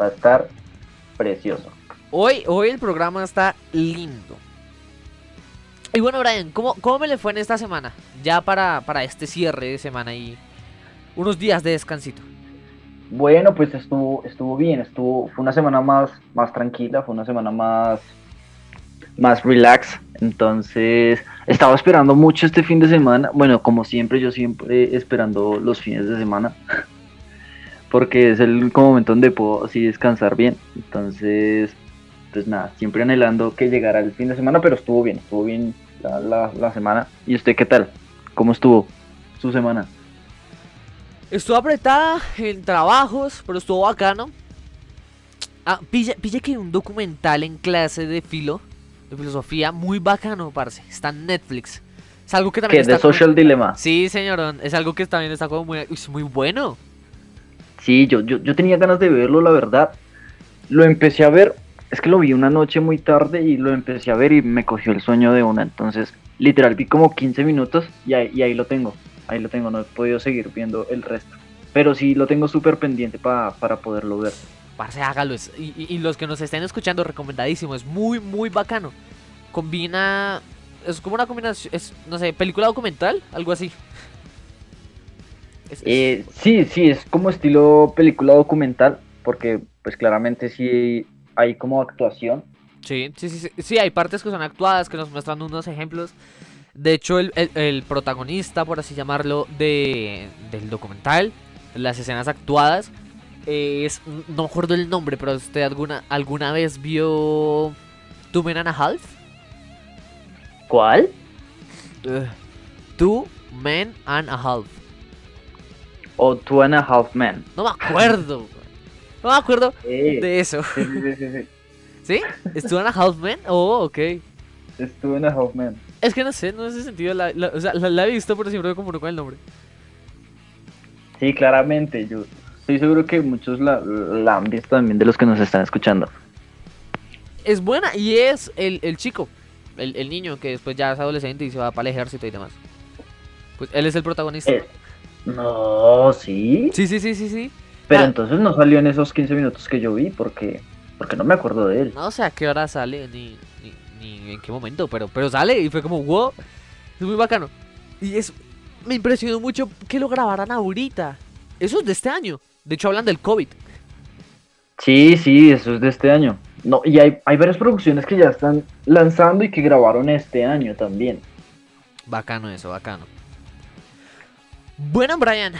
Va a estar precioso. Hoy, hoy el programa está lindo. Y bueno, Brian, ¿cómo, ¿cómo me le fue en esta semana? Ya para, para este cierre de semana y unos días de descansito. Bueno, pues estuvo, estuvo bien, estuvo, fue una semana más, más tranquila, fue una semana más, más relax. Entonces, estaba esperando mucho este fin de semana. Bueno, como siempre, yo siempre esperando los fines de semana. Porque es el único momento donde puedo así descansar bien. Entonces, pues nada, siempre anhelando que llegara el fin de semana, pero estuvo bien, estuvo bien la, la semana. ¿Y usted qué tal? ¿Cómo estuvo su semana? Estuvo apretada en trabajos, pero estuvo bacano. Ah, pille, que un documental en clase de filo, de filosofía, muy bacano, parce. Está en Netflix. Es algo que también ¿Qué, está. de Social Dilemma? Sí, señorón. Es algo que también está como muy, muy bueno. Sí, yo, yo, yo tenía ganas de verlo, la verdad. Lo empecé a ver. Es que lo vi una noche muy tarde y lo empecé a ver y me cogió el sueño de una. Entonces, literal, vi como 15 minutos y y ahí lo tengo ahí lo tengo, no he podido seguir viendo el resto. Pero sí lo tengo súper pendiente para poderlo ver. Parce, hágalo. y, los que nos estén escuchando, recomendadísimo. Es muy, muy bacano. Combina. Es como una combinación. Es, no sé, película documental, algo así. Eh, sí, sí, es como estilo película documental. Porque, pues claramente sí hay como actuación. Sí, sí, sí, sí, hay partes que son actuadas, que nos muestran unos ejemplos. De hecho, el, protagonista, por así llamarlo, de, del documental, las escenas actuadas, es. No me acuerdo el nombre, pero ¿usted alguna, alguna vez vio. Two Men and a Half? ¿Cuál? two Men and a Half. O Two and a Half Men. No me acuerdo. No me acuerdo de eso. Sí, sí, sí, sí. ¿Sí? ¿Es Two and a Half Men? Oh, ok. Es Two and a Half Men. Es que no sé, no ese sentido. La, o sea, la, he visto, pero siempre me confundo con el nombre. Sí, claramente. Yo estoy seguro que muchos la, han visto también de los que nos están escuchando. Es buena y es el, el chico, el, el, niño que después ya es adolescente y se va para el ejército y demás. Pues él es el protagonista. Eh, no, sí. Sí, sí, sí, sí, sí. Pero ah. entonces no salió en esos 15 minutos que yo vi porque porque no me acuerdo de él. No sé a qué hora sale ni, ni, ni en qué momento, pero, pero sale y fue como, wow, es muy bacano. Y es, me impresionó mucho que lo grabaran ahorita. Eso es de este año. De hecho, hablan del COVID. Sí, sí, eso es de este año. No, y hay, hay varias producciones que ya están lanzando y que grabaron este año también. Bacano eso, bacano. Bueno, Brian,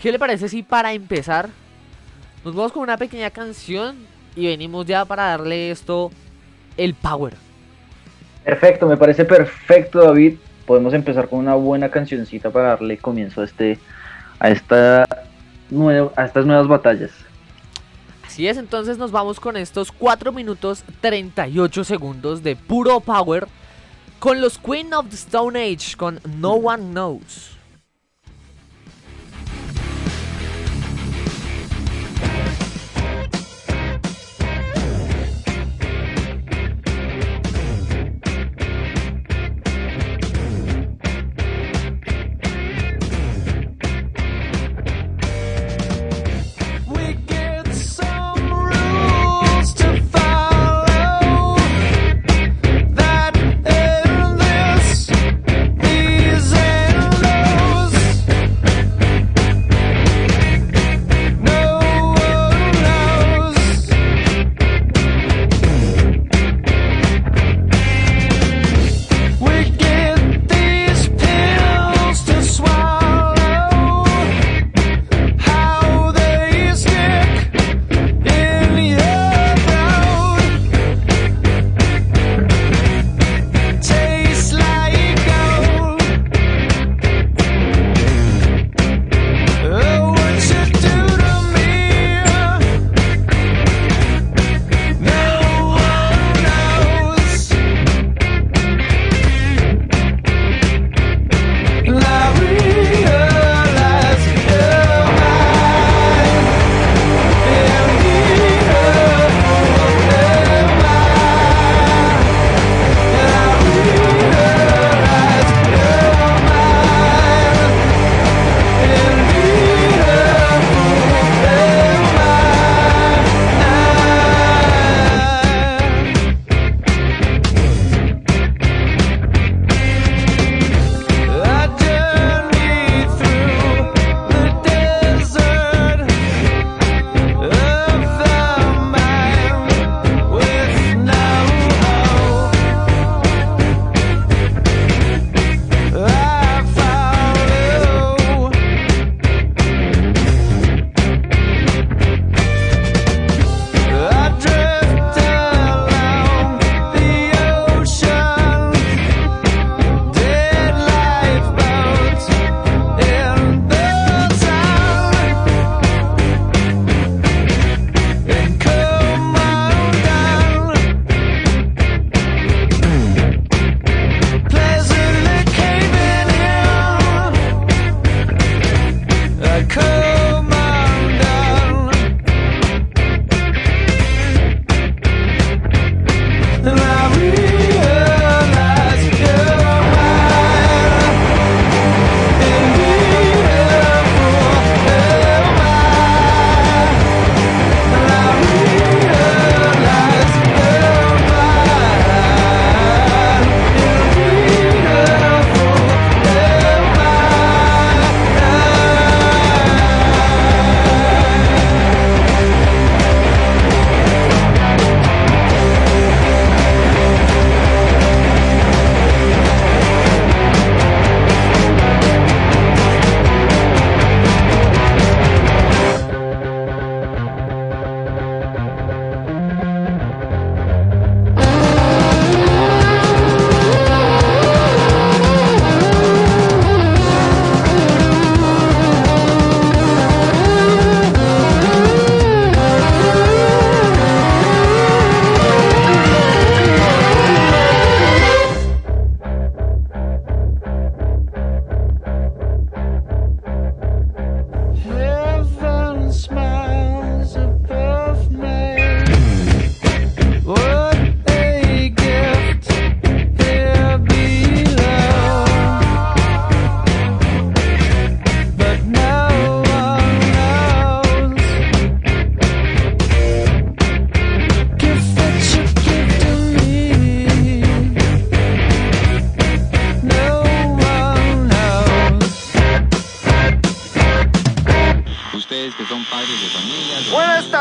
¿qué le parece si para empezar nos vamos con una pequeña canción y venimos ya para darle esto el power? Perfecto, me parece perfecto, David. Podemos empezar con una buena cancioncita para darle comienzo a este, a esta a estas nuevas batallas. Así es, entonces nos vamos con estos 4 minutos 38 segundos de puro power con los Queen of the Stone Age con No One Knows.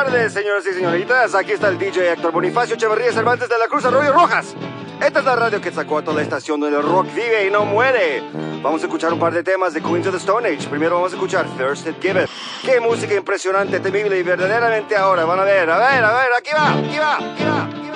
Tardes, señoras y señoritas. Aquí está el DJ Héctor Bonifacio Echeverría Cervantes de la Cruz Arroyo Rojas. Esta es la radio que sacó a toda la estación donde el rock vive y no muere. Vamos a escuchar un par de temas de Queens of the Stone Age. Primero vamos a escuchar Thirsted Given. Qué música impresionante, temible y verdaderamente ahora. Van a ver, a ver, a ver, aquí va, aquí va, aquí va, aquí va.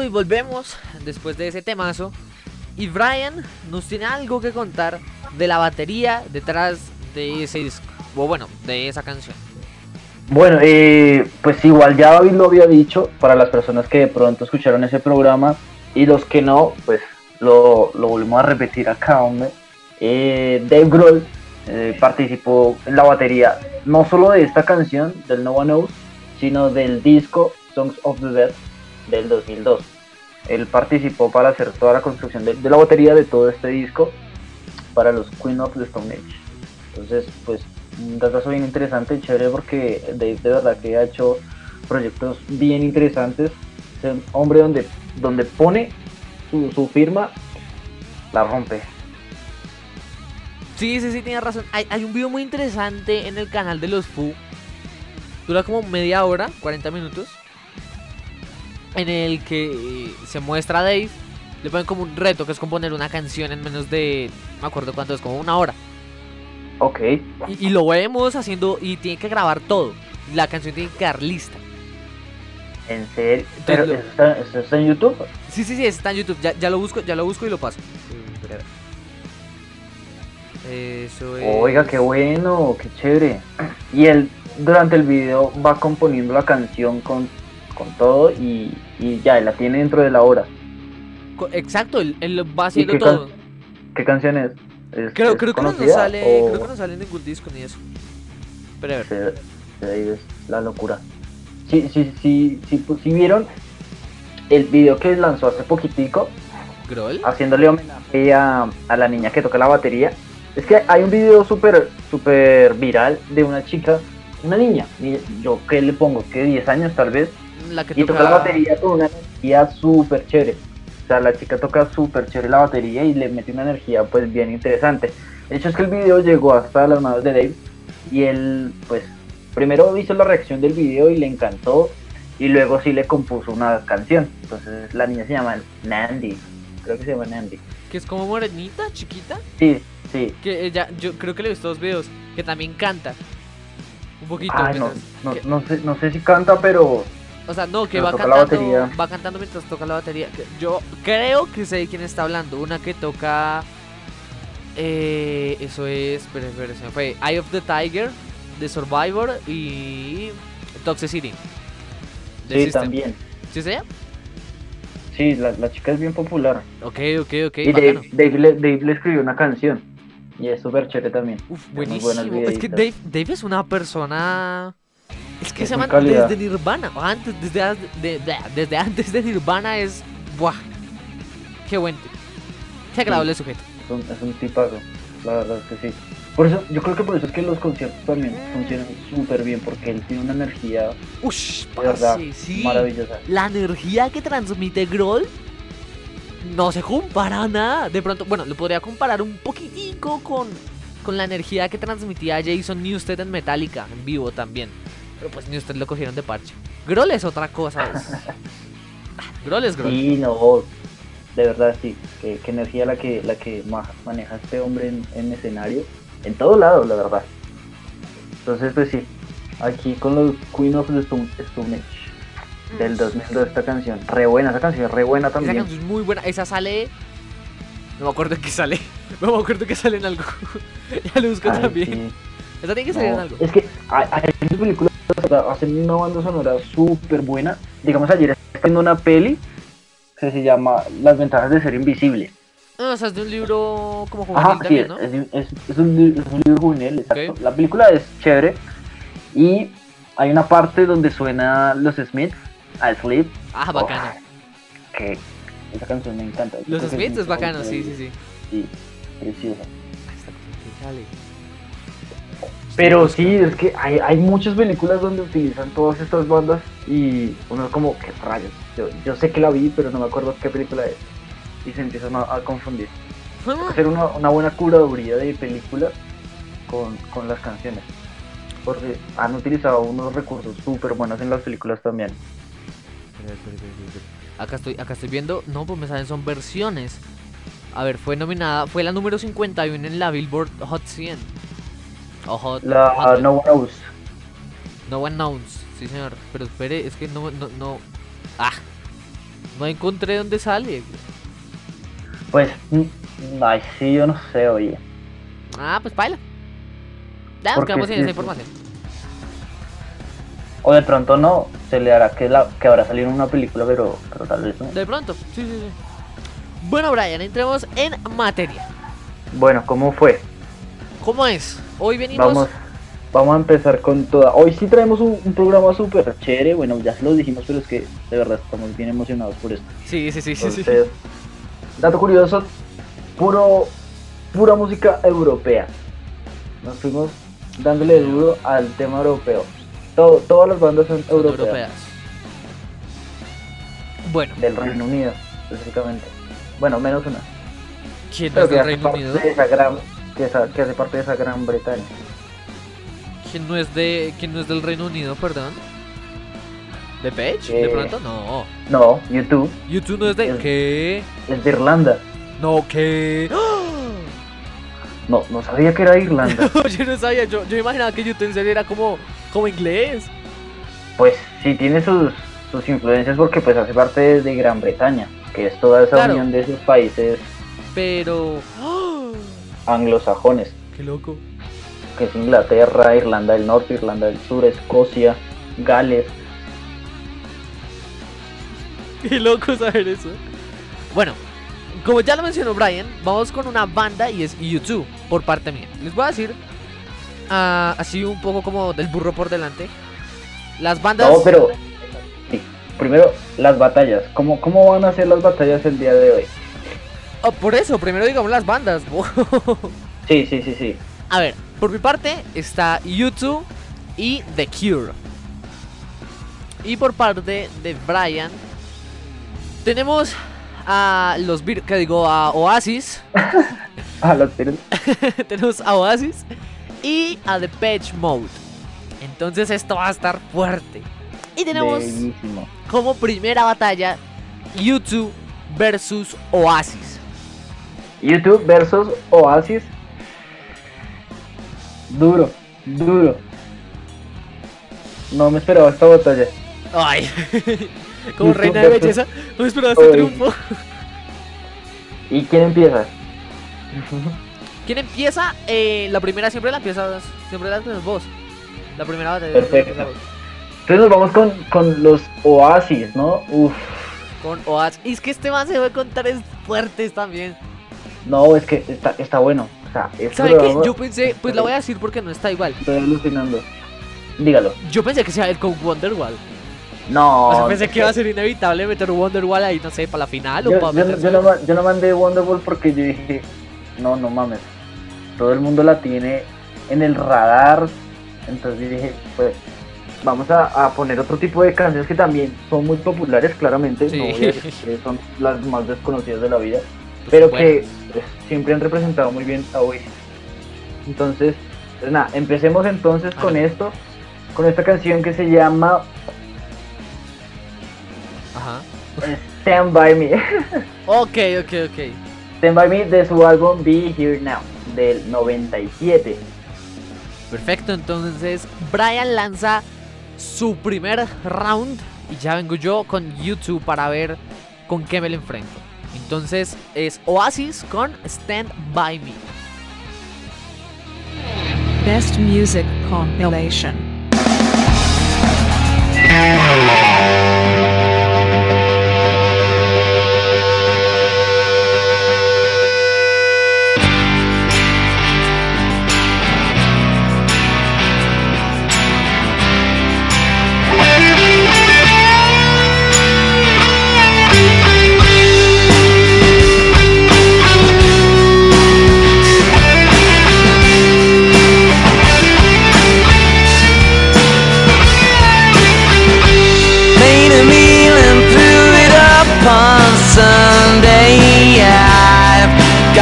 Y volvemos después de ese temazo. Y Brian nos tiene algo que contar de la batería detrás de ese disco. O bueno, de esa canción. Bueno, eh, pues igual ya David lo había dicho para las personas que de pronto escucharon ese programa y los que no, pues lo, lo volvemos a repetir acá, hombre. Eh, Dave Grohl eh, participó en la batería no solo de esta canción, del No One Knows, sino del disco Songs of the Dead del 2002. Él participó para hacer toda la construcción de, la batería de todo este disco para los Queen of the Stone Age. Entonces, pues un datazo bien interesante, chévere porque Dave de verdad que ha hecho proyectos bien interesantes. Es un hombre donde, donde pone su, su firma, la rompe. Sí, sí, sí, tienes razón. Hay, hay un video muy interesante en el canal de los Fu. Dura como media hora, 40 minutos. En el que eh, se muestra a Dave. Le ponen como un reto que es componer una canción en menos de. No me acuerdo cuánto es, como una hora. Ok, Y, y lo vemos haciendo. Y tiene que grabar todo. La canción tiene que quedar lista. en serio. Pero lo- ¿eso está, eso está en YouTube. Sí, sí, sí, está en YouTube. Ya, ya lo busco, ya lo busco y lo paso. Eso es. Oiga, qué bueno, qué chévere. Y él durante el video va componiendo la canción con, con todo y, y ya, la tiene dentro de la hora. Co- Exacto, él, él va haciendo qué todo. ¿Qué canción es? ¿Es- Creo, es creo que no sale. o Creo que no sale ningún disco ni eso. Pero a ver. se- se- es la locura? Sí, sí, sí, sí, pues, sí vieron el video que lanzó hace poquitico ¿Groll? haciéndole homenaje a, a la niña que toca la batería. Es que hay un video súper súper viral de una chica, una niña, ni- yo que le pongo que 10 años tal vez, La que y toca la batería con una energía súper chévere. O sea, la chica toca súper chévere la batería y le mete una energía pues bien interesante. El hecho es que el video llegó hasta las manos de Dave y él pues primero hizo la reacción del video y le encantó y luego sí le compuso una canción. Entonces la niña se llama Nandy, creo que se llama Nandy. Que es como morenita, chiquita. Sí, sí. Que ella, yo creo que le he visto dos videos. Que también canta. Un poquito. Ay, no, mientras- no, que- no sé, no sé si canta, pero o sea, no, que va cantando. Va cantando mientras toca la batería. Yo creo que sé de quién está hablando. Una que toca. Eh, eso es. Espera, espera, se me fue. Eye of the Tiger, The Survivor y. Toxicity. de sí, System. también. ¿Sí ella? Sí, la, la chica es bien popular. Ok, ok, ok. y. Dave, Dave le, Dave le escribió una canción. Y es súper chévere también. Uf, buenísimo. Es que. Dave, Dave es una persona. Es que Es se muy llama cálida. desde Nirvana. Antes, desde, a- de- de- desde antes de Nirvana es. Buah. Qué buen. Qué agradable sujeto. Es un, es un tipazo. La verdad es que sí. Por eso, yo creo que por eso es que los conciertos también funcionan súper bien. Porque él tiene una energía Ush, de verdad sí. maravillosa. La energía que transmite Grohl no se compara a nada. De pronto, bueno, lo podría comparar un poquitico con, con la energía que transmitía Jason Newsted en Metallica en vivo también. Pero pues Newsted lo cogieron de parche. Grohl es otra cosa. Es... Grohl es Grohl. Sí, no. De verdad, sí. Qué, qué energía la que, la que ma- maneja este hombre en, en escenario. En todo lado, la verdad. Entonces, pues sí. Aquí con los Queen of the Stone, Stone Age. Del 2002 esta canción. Re buena, esa canción re buena Esa también. canción es muy buena. Esa sale. No me acuerdo en qué sale. No me acuerdo que sale en algo. ya lo busco Ay, también. sí. Esa tiene que salir en algo. Es que hay, hay que hacen una banda sonora súper buena. Digamos, ayer viendo una peli que se llama Las ventajas de ser invisible. No, o sea, es de un libro como juvenil Ajá, sí, ¿no? es, es- es un, li- es un libro juvenil, exacto. La película es chévere y hay una parte donde suena los Smiths, a Sleep. Ah, bacano. Oh, que esa canción me encanta. Los que Smiths mi es bacano, sí, sí, sí. Sí, preciosa. Dale. Pero sí, es que hay, hay muchas películas donde utilizan todas estas bandas y uno es como, ¿qué rayos? Yo, yo sé que la vi, pero no me acuerdo qué película es. Y se empiezan a, a confundir. Ah, Hacer una, una buena curaduría de películas con, con las canciones. Porque han utilizado unos recursos súper buenos en las películas también. Acá estoy, acá estoy viendo. No, pues me salen son versiones. A ver, fue nominada, fue la número 51 en la Billboard Hot 100. O Hot, La Hot No One Knows. No One Knows, sí señor. Pero espere, es que no, no, no. Ah, no encontré dónde sale. Pues, mm, ay, sí, yo no sé, oye. Ah, pues baila. Ya nos quedamos sin sí, esa información. O de pronto no, se le hará que, la, que habrá salido en una película, pero, pero tal vez no. De pronto, sí, sí, sí. Bueno, Brian, entremos en materia. Bueno, ¿cómo fue? ¿Cómo es? Hoy venimos. Vamos, vamos a empezar con toda. Hoy sí traemos un, un programa súper chévere. Bueno, ya se lo dijimos, pero es que de verdad estamos bien emocionados por esto. Sí, sí, sí, sí. sí. Dato curioso, puro, pura música europea. Nos fuimos dándole duro al tema europeo. Todo, todas las bandas son europeas, europeas. Bueno, del Reino Unido, específicamente. Bueno, menos una. ¿quién Pero es del Reino Unido? de esa gran, que, esa- que hace parte de esa gran Bretaña. ¿Quién no es de quién no es del Reino Unido, perdón? ¿De Page? ¿De Eh. pronto? No. No, YouTube YouTube no es de El- ¿qué? es de Irlanda. No, ¿qué? No, no sabía que era de Irlanda. yo no sabía, yo, yo imaginaba que YouTube en serio era como, como inglés. Pues sí tiene sus, sus influencias porque pues hace parte de, de Gran Bretaña, que es toda esa Claro. unión de esos países Pero. Anglosajones, ¡Qué loco! que es Inglaterra, Irlanda del Norte, Irlanda del Sur, Escocia, Gales. Qué loco saber eso. Bueno, como ya lo mencionó Brian, vamos con una banda y es YouTube, por parte mía. Les voy a decir, ah, así un poco como del burro por delante. Las bandas. No, pero sí, primero las batallas. ¿Cómo, ¿Cómo van a ser las batallas el día de hoy? Oh, por eso, primero digamos las bandas. Sí, sí, sí, sí. a ver, por mi parte está YouTube y The Cure. Y por parte de Brian, tenemos a los Vir- que digo a Oasis. Ah, los Beatles. tenemos a Oasis y a The Patch Mode. Entonces esto va a estar fuerte. Y tenemos Bellísimo. como primera batalla YouTube versus Oasis. YouTube versus Oasis. Duro, duro. No me esperaba esta batalla. Ay, como YouTube reina de belleza, no esperaba este triunfo. ¿Y quién empieza? ¿Quién empieza? Eh, la primera siempre la empiezas, siempre la empiezas vos. La primera batalla. Perfecto. Entonces nos vamos con, con los Oasis, ¿no? Uf. Con Oasis. Y es que este man se debe contar es fuertes también. No, es que está, está bueno. O sea, es ¿Saben qué? Yo pensé, pues la voy a decir porque no está igual. Estoy alucinando. Dígalo. Yo pensé que sea el con Wonderwall. No. O sea, pensé que iba a ser inevitable meter Wonderwall ahí, no sé, para la final o para yo- meterse- yo no, yo no mandé Wonderwall porque yo dije, no, no mames. Todo el mundo la tiene en el radar. Entonces dije, pues vamos a, a poner otro tipo de canciones que también son muy populares, claramente. Sí. No voy a decir que son las más desconocidas de la vida. Pues, pero que siempre han representado muy bien a Oasis. Entonces, pues nada, empecemos entonces con esto, con esta canción que se llama Ajá. Stand By Me. Ok, ok, ok. Stand By Me de su álbum Be Here Now, del 97. Perfecto, entonces Brian lanza su primer round y ya vengo yo con YouTube para ver con qué me lo enfrento. Entonces es Oasis con Stand By Me. Best Music Compilation.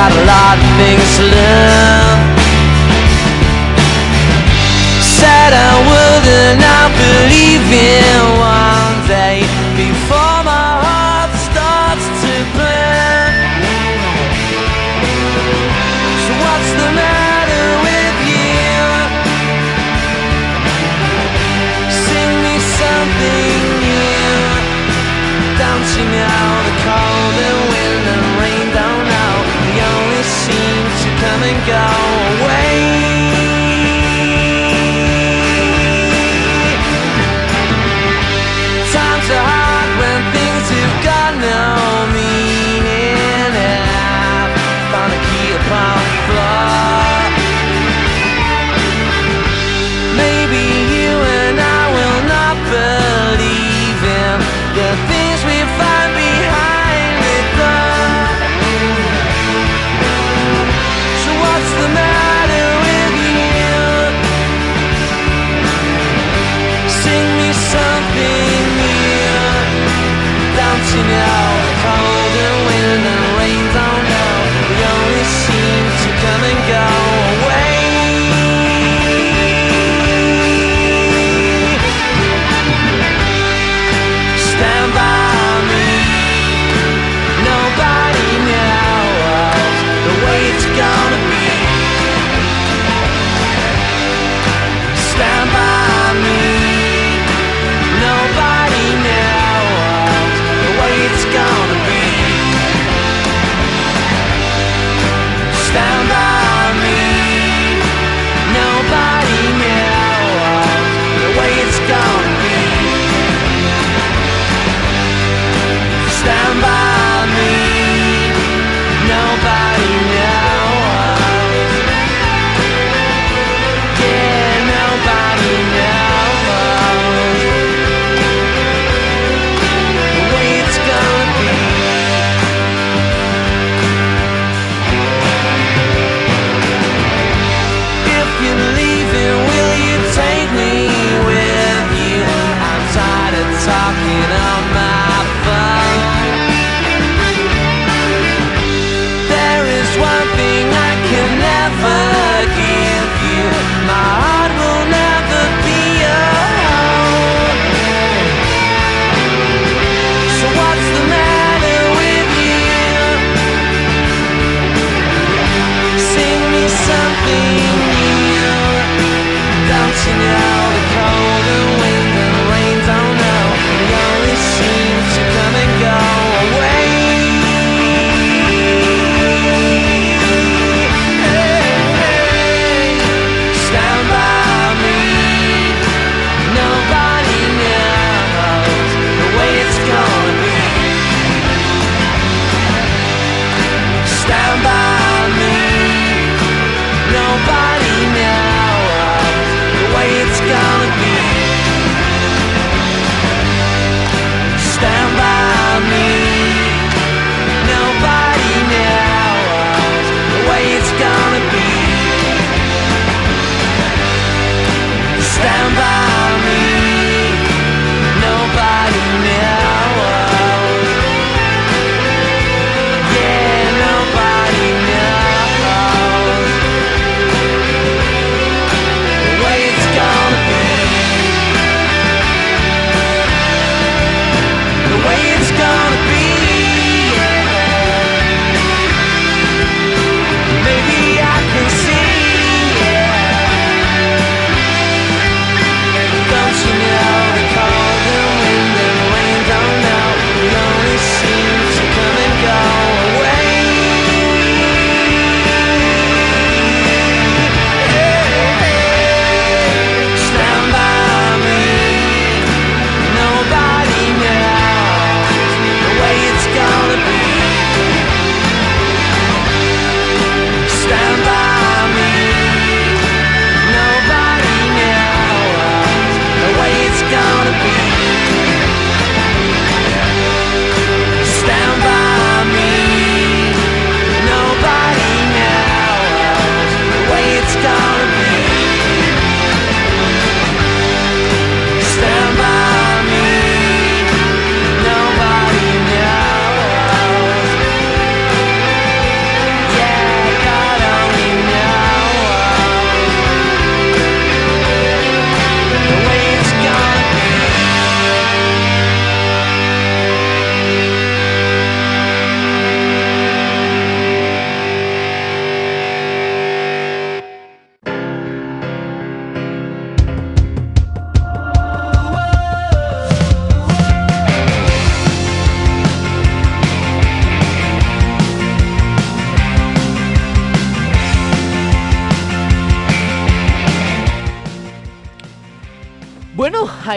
got a lot of things to learn. Said I wouldn't, I believe in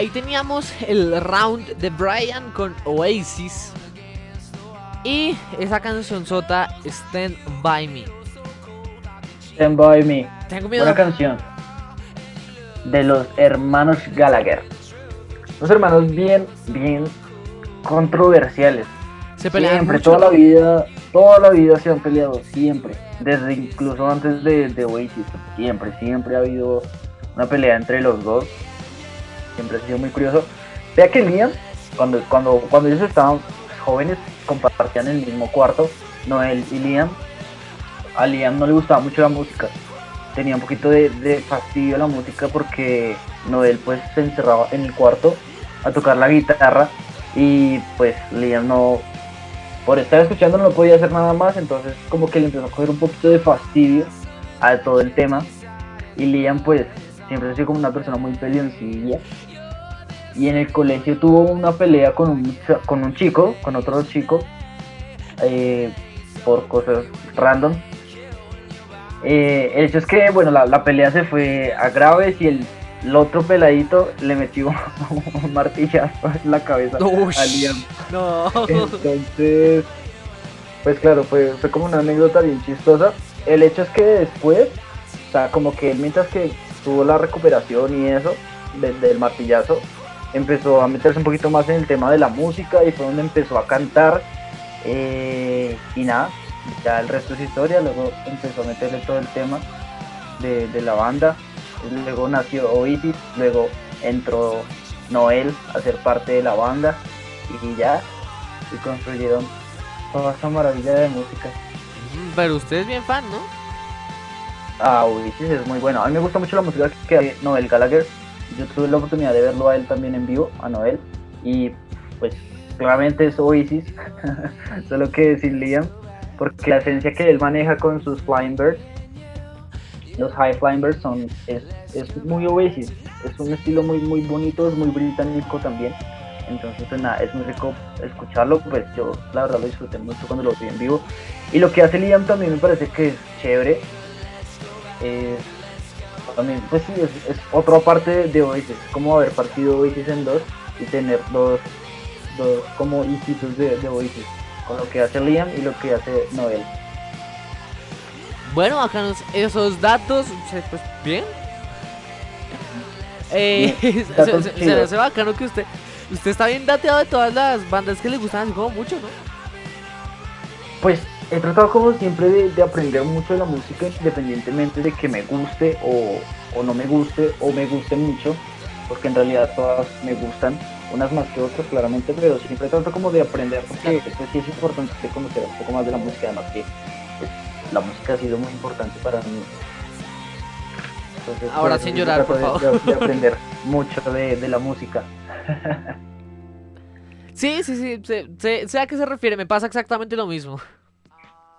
ahí teníamos el round de Brian con Oasis. Y esa canción sota Stand By Me. Stand By Me. Tengo miedo. Buena canción. De los hermanos Gallagher. Los hermanos bien, bien controversiales. Se pelean Siempre, mucho. toda la vida, toda la vida se han peleado, siempre. Desde incluso antes de, de Oasis, siempre, siempre ha habido una pelea entre los dos. Ha sido muy curioso. Vea que Liam, cuando, cuando, cuando ellos estaban jóvenes, compartían el mismo cuarto, Noel y Liam. A Liam no le gustaba mucho la música. Tenía un poquito de, de fastidio la música porque Noel pues se encerraba en el cuarto a tocar la guitarra y pues Liam no, por estar escuchando no podía hacer nada más, entonces como que le empezó a coger un poquito de fastidio a todo el tema. Y Liam pues siempre ha sido como una persona muy peleoncilla. Y en el colegio tuvo una pelea con un, con un chico, con otro chico, eh, por cosas random. Eh, el hecho es que, bueno, la, la pelea se fue a graves y el, el otro peladito le metió un martillazo en la cabeza Ush. a Liam. No. Entonces, pues claro, fue, fue como una anécdota bien chistosa. El hecho es que después, o sea, como que él mientras que tuvo la recuperación y eso, de- del martillazo, empezó a meterse un poquito más en el tema de la música y fue donde empezó a cantar. eh, y nada, ya el resto es historia. Luego empezó a meterle todo el tema de, de la banda. Luego nació Oasis, luego entró Noel a ser parte de la banda y ya y construyeron toda esa maravilla de música. Mm, Pero usted es bien fan, ¿no? Ah, Oasis es muy bueno. A mí me gusta mucho la música que hace Noel Gallagher. Yo tuve la oportunidad de verlo a él también en vivo, a Noel. Y pues claramente es Oasis, solo que sin Liam, porque la esencia que él maneja con sus Flying Birds, los High Flying Birds son, es, es muy Oasis. Es un estilo muy, muy bonito, es muy británico también. Entonces, pues nada, es muy rico escucharlo. Pues yo, la verdad, lo disfruté mucho cuando lo vi en vivo. Y lo que hace Liam también me parece que es chévere. Es, también, pues sí, es, es otra parte de, Oasis. Como haber partido Oasis en dos y tener dos, dos como hijitos de, de Oasis. Con lo que hace Liam y lo que hace Noel. Bueno, acá nos- esos datos, pues bien. Eh, Bien, se, datos se- se hace bacano que usted, usted está bien dateado de todas las bandas que le gustan así como mucho, ¿no? Pues he tratado como siempre de, de aprender mucho de la música independientemente de que me guste o, o no me guste o me guste mucho, porque en realidad todas me gustan, unas más que otras claramente, pero siempre trato como de aprender porque pues, sí es importante conocer un poco más de la música, además que pues, la música ha sido muy importante para mí. Entonces, Ahora sin llorar, por favor. de- de aprender mucho de, de la música. Sí, sí, sí, sé, sé- sé a qué se refiere, me pasa exactamente lo mismo.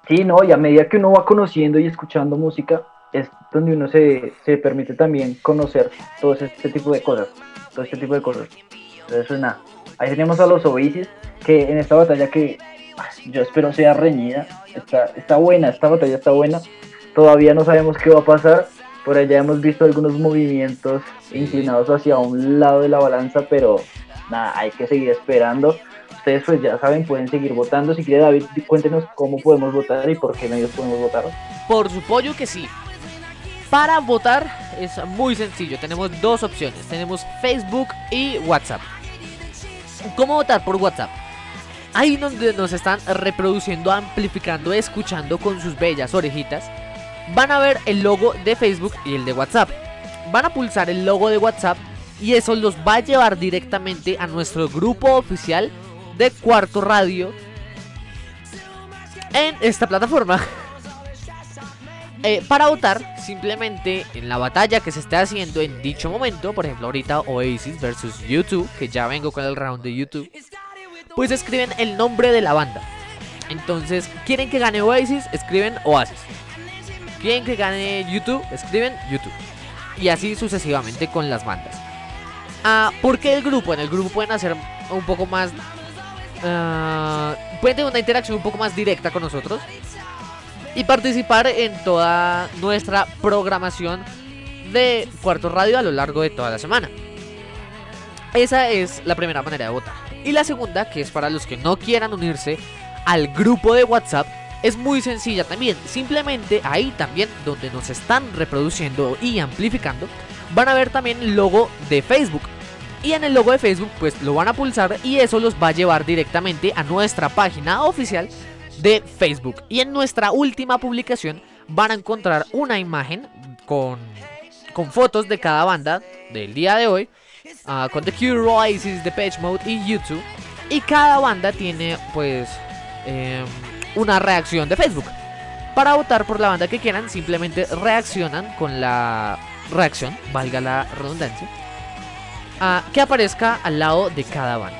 Sí, no, y a medida que uno va conociendo y escuchando música, es donde uno se, se permite también conocer todo este tipo de cosas, todo este tipo de cosas. Entonces, pues, nada, ahí tenemos a los Oasis, que en esta batalla que ah, yo espero sea reñida, está, está buena, esta batalla está buena, todavía no sabemos qué va a pasar, por allá hemos visto algunos movimientos inclinados hacia un lado de la balanza, pero nada, hay que seguir esperando ustedes pues ya saben, pueden seguir votando. Si quiere David, cuéntenos cómo podemos votar y por qué medios podemos votar. Por su pollo que sí. Para votar es muy sencillo, tenemos dos opciones, tenemos Facebook y WhatsApp. ¿Cómo votar por WhatsApp? Ahí donde nos están reproduciendo, amplificando, escuchando con sus bellas orejitas, van a ver el logo de Facebook y el de WhatsApp. Van a pulsar el logo de WhatsApp y eso los va a llevar directamente a nuestro grupo oficial de Cuarto Radio en esta plataforma. Eh, para votar, simplemente en la batalla que se esté haciendo en dicho momento, por ejemplo, ahorita Oasis versus YouTube, que ya vengo con el round de YouTube, pues escriben el nombre de la banda. Entonces, ¿quieren que gane Oasis? Escriben Oasis. ¿Quieren que gane YouTube? Escriben YouTube. Y así sucesivamente con las bandas. Ah, ¿Por qué el grupo? En el grupo pueden hacer un poco más. Ah, pueden tener una interacción un poco más directa con nosotros y participar en toda nuestra programación de Cuarto Radio a lo largo de toda la semana. Esa es la primera manera de votar. Y la segunda, que es para los que no quieran unirse al grupo de WhatsApp, es muy sencilla también. Simplemente ahí también donde nos están reproduciendo y amplificando, van a ver también el logo de Facebook. Y en el logo de Facebook pues lo van a pulsar y eso los va a llevar directamente a nuestra página oficial de Facebook. Y en nuestra última publicación van a encontrar una imagen con, con fotos de cada banda del día de hoy. ah, con The Cure, Oasis, Depeche Mode y YouTube. Y cada banda tiene pues em, una reacción de Facebook. Para votar por la banda que quieran, simplemente reaccionan con la reacción, valga la redundancia, que aparezca al lado de cada banda.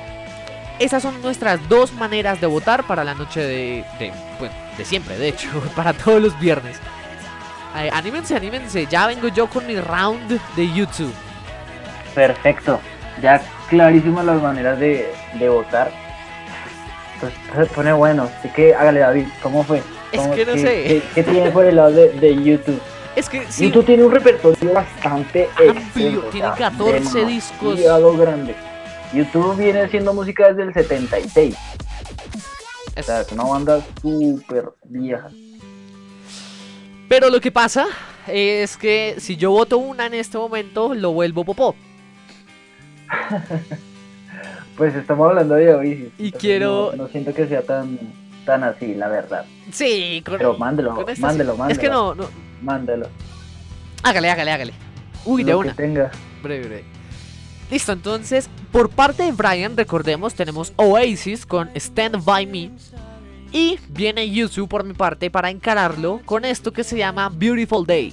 Esas son nuestras dos maneras de votar para la noche de, de, bueno, de siempre, de hecho, para todos los viernes. Anímense, anímense, ya vengo yo con mi round de YouTube. Perfecto. Ya clarísimas las maneras de, de votar. Entonces se pone bueno. Así que hágale David, ¿cómo fue? Es ¿Cómo- que no qué- sé. ¿Qué, qué tiene por el lado de, de YouTube? Es que sí, YouTube tiene un repertorio bastante Amplio, o tiene sea, 14 discos. grande. YouTube viene haciendo música desde el 76. O es- sea, es una banda súper vieja. Pero lo que pasa es que si yo voto una en este momento, lo vuelvo popó. Pues estamos hablando de Oasis. Y entonces quiero- No, no siento que sea tan, tan así, la verdad. Sí, con, Pero mándelo, con mándelo, sí. mándelo. Es que no, no. Mándelo. Hágale, hágale, hágale. Uy, de lo que una. tenga. Breve, breve. Listo, entonces, por parte de Brian, recordemos, tenemos Oasis con Stand By Me. Y viene YouTube por mi parte para encararlo con esto que se llama Beautiful Day.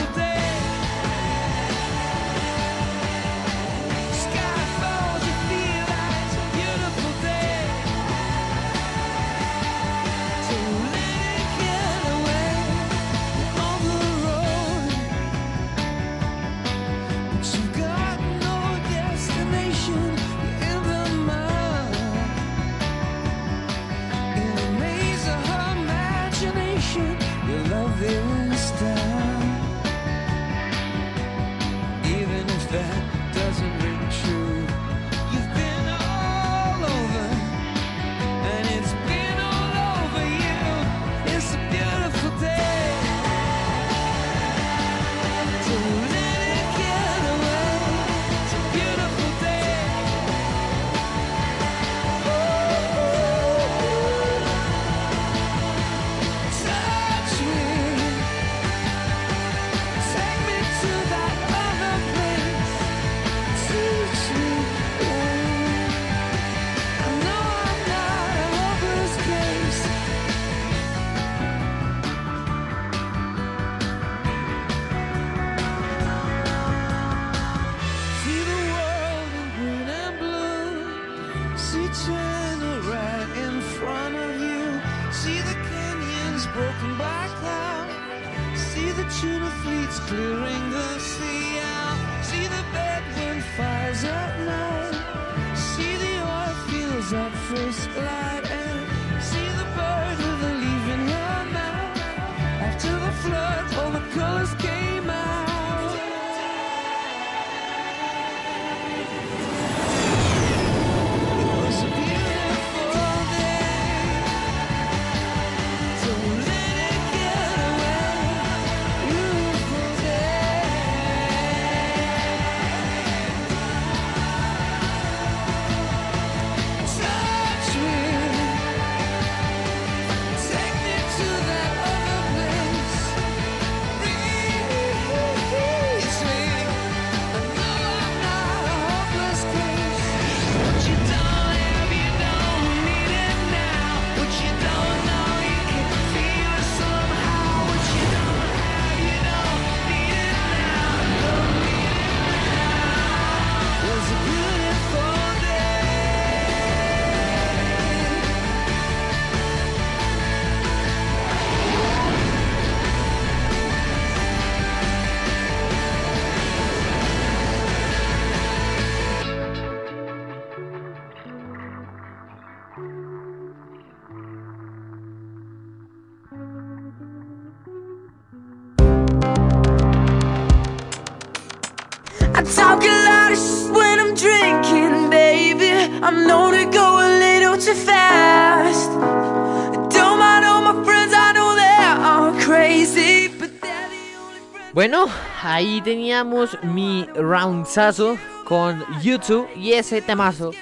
ahí teníamos mi roundsazo con YouTube y ese temazo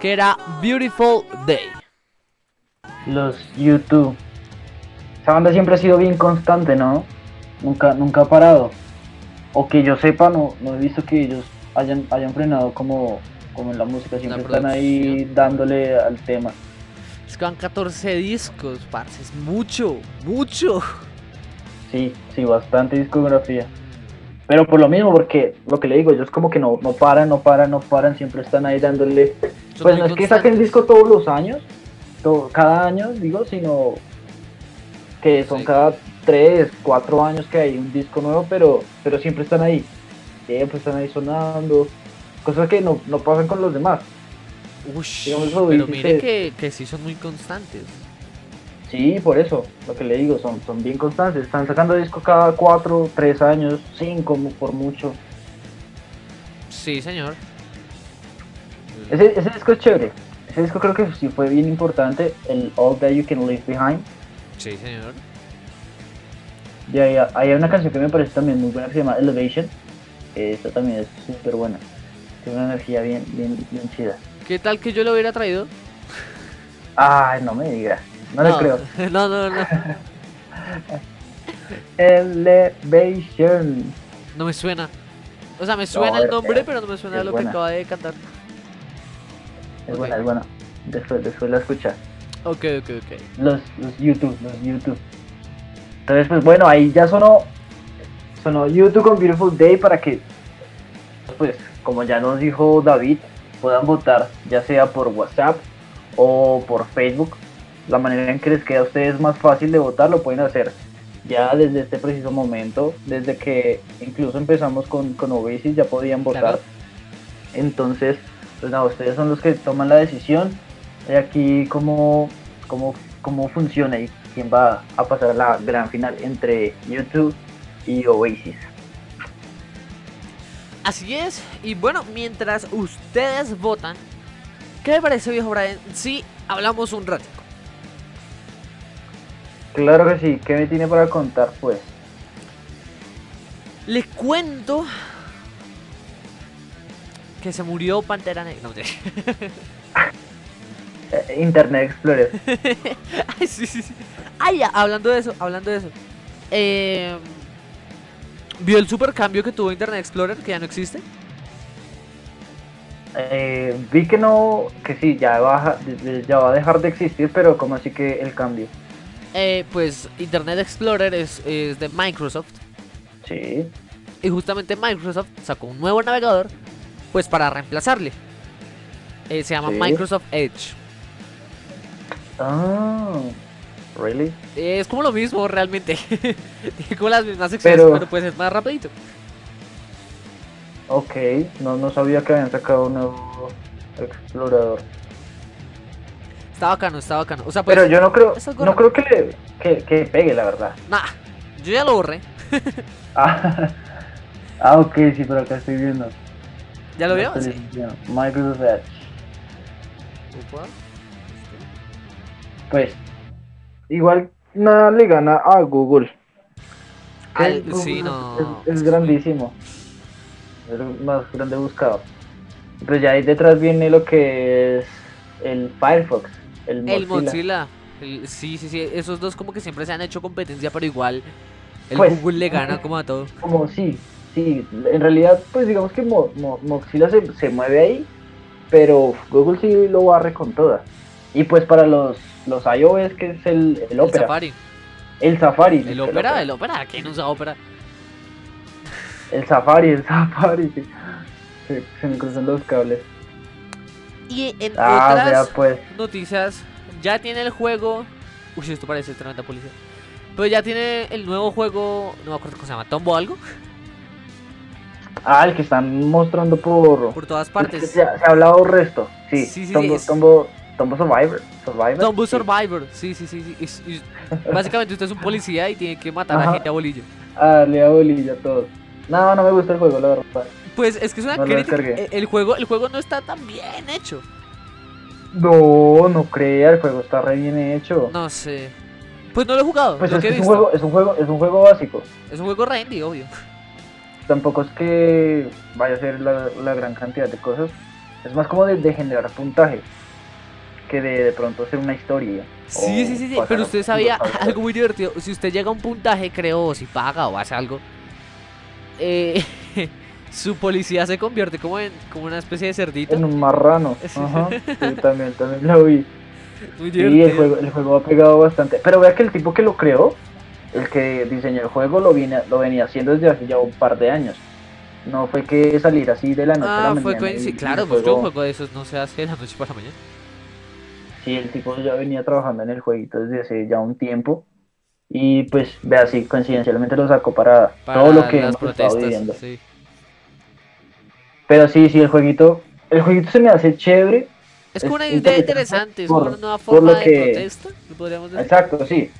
que era Beautiful Day. Los YouTube. Esa banda siempre ha sido bien constante, ¿no? Nunca, nunca ha parado. O que yo sepa, no, no he visto que ellos hayan, hayan frenado como, como en la música. Siempre están ahí dándole al tema. Es que van 14 discos, parce, es mucho, mucho. Sí, sí, bastante discografía. Pero por lo mismo, porque lo que le digo, ellos como que no, no paran, no paran, no paran, siempre están ahí dándole. Pues no es que saquen disco todos los años, to- cada año, digo, sino que son Sí. cada 3, 4 años que hay un disco nuevo, pero, pero siempre están ahí. Siempre están ahí sonando. Cosas que no, no pasan con los demás. Eso pero mire que, que sí son muy constantes. Sí, por eso, lo que le digo, son, son bien constantes. Están sacando disco cada 4, 3 años, 5 por mucho. Sí, señor. Ese, ese disco es chévere. Ese disco creo que sí fue bien importante, el All That You Can Leave Behind. Sí, señor. Y ahí, ahí hay una canción que me parece también muy buena que se llama Elevation. Esta también es súper buena. Tiene una energía bien, bien, bien chida. ¿Qué tal que yo lo hubiera traído? Ay, no me digas. No, le creo. No, no, no. Elevation. No me suena. O sea, me suena No, el nombre, es- pero no me suena lo buena. que acaba de cantar. Es Ok. buena, es buena. Después, después la escuchas. Ok, ok, ok. Los, los YouTube, los YouTube. Entonces, pues bueno, ahí ya sonó, sonó YouTube con Beautiful Day para que, pues, como ya nos dijo David, puedan votar ya sea por WhatsApp o por Facebook. La manera en que les queda a ustedes más fácil de votar lo pueden hacer ya desde este preciso momento, desde que incluso empezamos con, con Oasis ya podían votar. Claro. Entonces, pues nada, ustedes son los que toman la decisión de aquí cómo, cómo, cómo funciona y quién va a pasar a la gran final entre YouTube y Oasis. Así es. Y bueno, mientras ustedes votan, ¿qué le parece, viejo Brian? Si hablamos un ratito. Claro que sí, ¿qué me tiene para contar pues? Le cuento que se murió Pantera Negra. No. Eh, Internet Explorer. Ay, sí, sí, sí. Ay, ya, hablando de eso, hablando de eso. Eh, ¿Vio el super cambio que tuvo Internet Explorer, que ya no existe? Eh, vi que no, que sí, ya, baja, ya va a dejar de existir, pero como así que el cambio. Eh, pues Internet Explorer es, es de Microsoft. Sí. Y justamente Microsoft sacó un nuevo navegador, pues para reemplazarle. Eh, se llama Sí. Microsoft Edge. Ah, really? Eh, es como lo mismo realmente. Tiene como las mismas secciones, Pero- pero pues es más rapidito. Ok, no, no sabía que habían sacado un nuevo explorador. Está bacano, está bacano. O sea, pues, Pero yo no creo, no creo que, le, que, que pegue, la verdad. nah, yo ya lo borré. Ah, ah, ok, sí, pero acá estoy viendo. ¿Ya lo vio? Sí. Microsoft Edge. Upa. Pues, igual nada le gana a Google. Al- Google sí, es- no. Es, es grandísimo. Es el más grande buscador. Pues ya ahí detrás viene lo que es el Firefox, el Mozilla. El Mozilla. el- sí, sí, sí. Esos dos como que siempre se han hecho competencia, pero igual el Pues, Google le gana como a todo. Como sí, sí, en realidad pues digamos que Mo- Mo- Mozilla se, se mueve ahí, pero Google sí lo barre con todas. Y pues para los, los iOS que es el, el El Opera, Safari. el Safari. El Opera, el Opera. ¿Quién usa Opera? El Safari, el Safari, sí. Se, se me cruzan los cables. Y en Ah, otras vea pues. noticias, ya tiene el juego. Uy, esto parece tremenda policía. Pero ya tiene el nuevo juego, no me acuerdo cómo se llama, Tombo algo, Ah, el que están mostrando por... por todas partes. Se, ha- se ha hablado resto, sí. Sí, sí, Tombo, es- Tombo, Tombo Survivor. Survivor. Tombo sí. Survivor, sí, sí, sí. sí. es- es- básicamente usted es un policía y tiene que matar a Ajá. gente a bolillo. Ah, le da bolilla a todos. No, no me gusta el juego, la verdad. Pues es que es una No crítica. eh, El juego, el juego no está tan bien hecho. No, no crea, el juego está re bien hecho. No sé. Pues no lo he jugado, Pues lo es, que he es un visto. juego, es un juego, es un juego básico. Es un juego rendy, obvio. tampoco es que vaya a ser la, la gran cantidad de cosas. Es más como de, de generar puntaje que de de pronto hacer una historia. Sí, sí, sí, sí. Pero usted sabía algo muy divertido. Si usted llega a un puntaje, creo, o si paga o hace algo, eh, su policía se convierte como en como una especie de cerdito. En un marrano. Ajá. Sí, también, también lo vi. Muy Sí, el juego, el juego ha pegado bastante. Pero vea que el tipo que lo creó, el que diseñó el juego, lo, viene, lo venía haciendo desde hace ya un par de años. No fue que salir así de la noche a la Ah, mañana. fue y- Claro, pues un juego- de esos no se hace de la noche para la mañana. Sí, el tipo ya venía trabajando en el jueguito desde hace ya un tiempo. Y pues, vea, sí, coincidencialmente lo sacó para, Para todo lo que hemos estado protestas. viviendo. Sí. Pero sí, sí, el jueguito, el jueguito se me hace chévere. Es como una idea interesante es como una nueva por lo forma de que- protesta, ¿lo podríamos decir. Exacto, sí.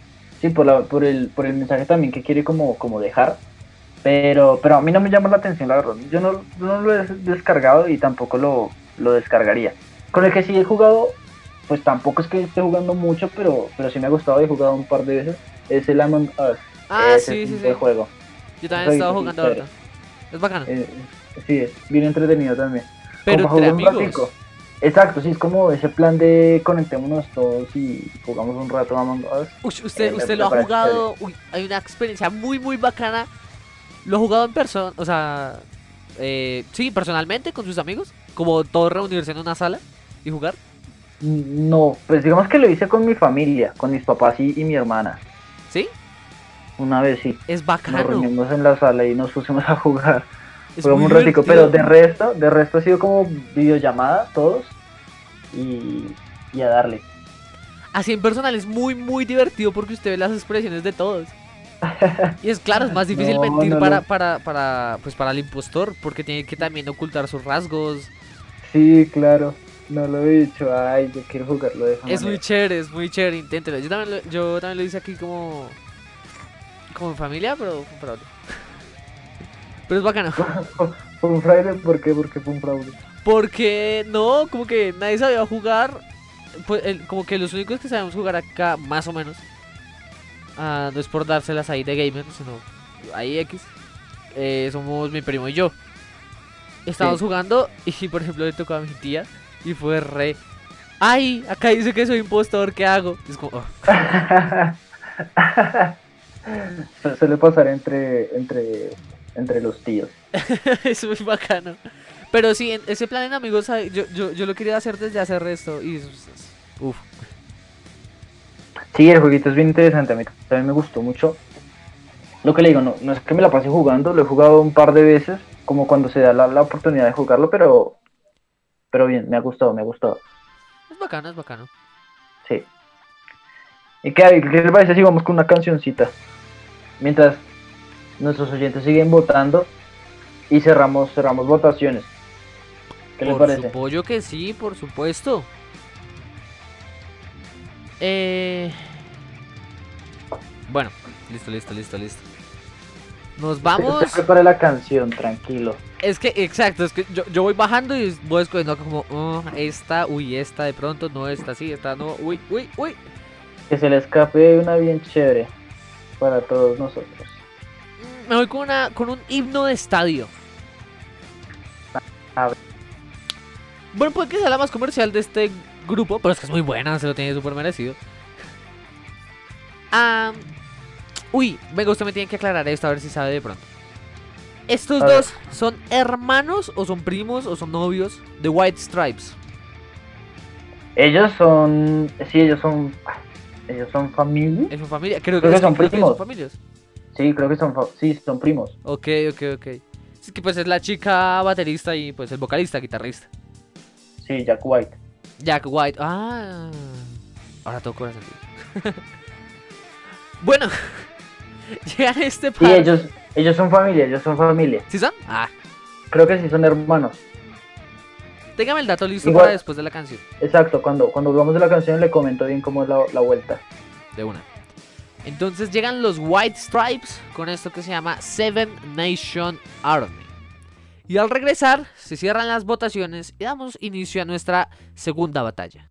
Sí, por, la, por, el, por el mensaje también que quiere como, como dejar. Pero, pero a mí no me llama la atención, la verdad. Yo no, no lo he descargado y tampoco lo, lo descargaría. Con el que sí he jugado, pues tampoco es que esté jugando mucho, pero, pero sí me ha gustado y he jugado un par de veces. Es el Among Us. Ah, Ese sí, sí, sí. juego. Yo también he estado jugando chévere. Es bacano. Eh, sí, es bien entretenido también. Pero Como entre amigos. Exacto, sí, es como ese plan de conectémonos todos y jugamos un rato Among Us. Uy, usted, Eh, usted lo ha jugado. Uy, hay una experiencia muy, muy bacana. Lo ha jugado en persona, o sea, eh, sí, personalmente con sus amigos. Como todos reunirse en una sala y jugar. No, pues digamos que lo hice con mi familia, con mis papás y, y mi hermana. Una vez sí. Es Nos bacano. reunimos en la sala y nos pusimos a jugar. Jugamos un ratico, pero de resto, de resto ha sido como videollamada todos y, y a darle. Así en personal es muy, muy divertido porque usted ve las expresiones de todos. Y es claro, es más difícil No, mentir no, para, no. para, para, pues para el impostor porque tiene que también ocultar sus rasgos. Sí, claro. No lo he dicho. Ay, yo quiero jugarlo de esa Es muy chévere, es muy chévere, inténtelo. Yo también lo, yo también lo hice aquí como. Como en familia, pero con fraude. Pero es bacano. Fue un fraude, ¿por qué? Porque fue un fraude. Porque no, como que nadie sabía jugar. Pues, el- como que los únicos que sabemos jugar acá, más o menos. ah, no es por dárselas ahí de gamer, sino ahí X. eh, somos mi primo y yo. Estábamos Sí. jugando y por ejemplo le tocó a mi tía y fue re. Ay, acá dice que soy impostor, ¿qué hago? Y es como, "Oh". Su- Suele pasar entre, entre, entre los tíos. es muy bacano. Pero sí, ese plan en amigos, yo, yo, yo lo quería hacer desde hace resto y uf. Sí, el jueguito es bien interesante, a mí también me gustó mucho. Lo que le digo, no, no es que me la pase jugando, lo he jugado un par de veces, como cuando se da la, la oportunidad de jugarlo, pero, pero bien, me ha gustado, me ha gustado. Es bacano, es bacano. Sí. ¿Y qué, qué les parece si vamos con una cancioncita? Mientras nuestros oyentes siguen votando y cerramos, cerramos votaciones. ¿Qué les por parece? supuesto que sí, por supuesto. Eh... Bueno, listo, listo, listo, listo. Nos vamos. Usted prepare la canción, tranquilo. Es que, exacto, es que yo, yo voy bajando y voy escogiendo como, oh, esta, uy, esta de pronto, no, esta sí, esta no, uy, uy, uy. Que se le escape una bien chévere para todos nosotros. Mm, Me voy con, una, con un himno de estadio. A ver. Bueno, puede que sea la más comercial de este grupo, pero es que es muy buena, se lo tiene súper merecido. Uy, venga, usted me tiene que aclarar esto a ver si sabe de pronto. ¿Estos A ver. dos son hermanos o son primos o son novios de White Stripes? Ellos son, sí, ellos son, ellos son familia. ¿Es familia? Creo, que son primos. familias. Sí, creo que son, sí, son primos. Ok, ok, ok. Es que pues es la chica baterista y pues el vocalista, guitarrista. Sí, Jack White. Jack White. Ah. Ahora todo cobra sentido. bueno. Llegan a este Sí, par. ellos, ellos son familia, ellos son familia. ¿Sí son? Ah. Creo que sí son hermanos. Téngame el dato listo Igual- para después de la canción. Exacto, cuando, cuando hablamos de la canción le comento bien cómo es la, la vuelta. De una. Entonces llegan los White Stripes con esto que se llama Seven Nation Army. Y al regresar, se cierran las votaciones y damos inicio a nuestra segunda batalla.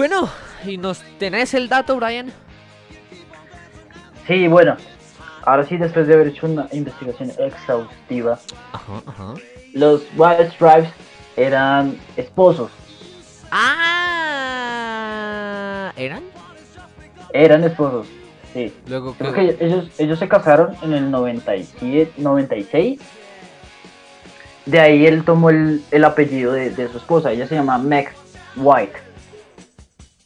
Bueno, y nos tenés el dato, Brian. Sí, bueno, ahora sí, después de haber hecho una investigación exhaustiva, Ajá, ajá. los White Stripes eran esposos. Ah, ¿eran? Eran esposos, sí. Luego Creo que que ellos, ellos se casaron en el 97, 96. De ahí él tomó el, el apellido de, de su esposa. Ella se llama Meg White.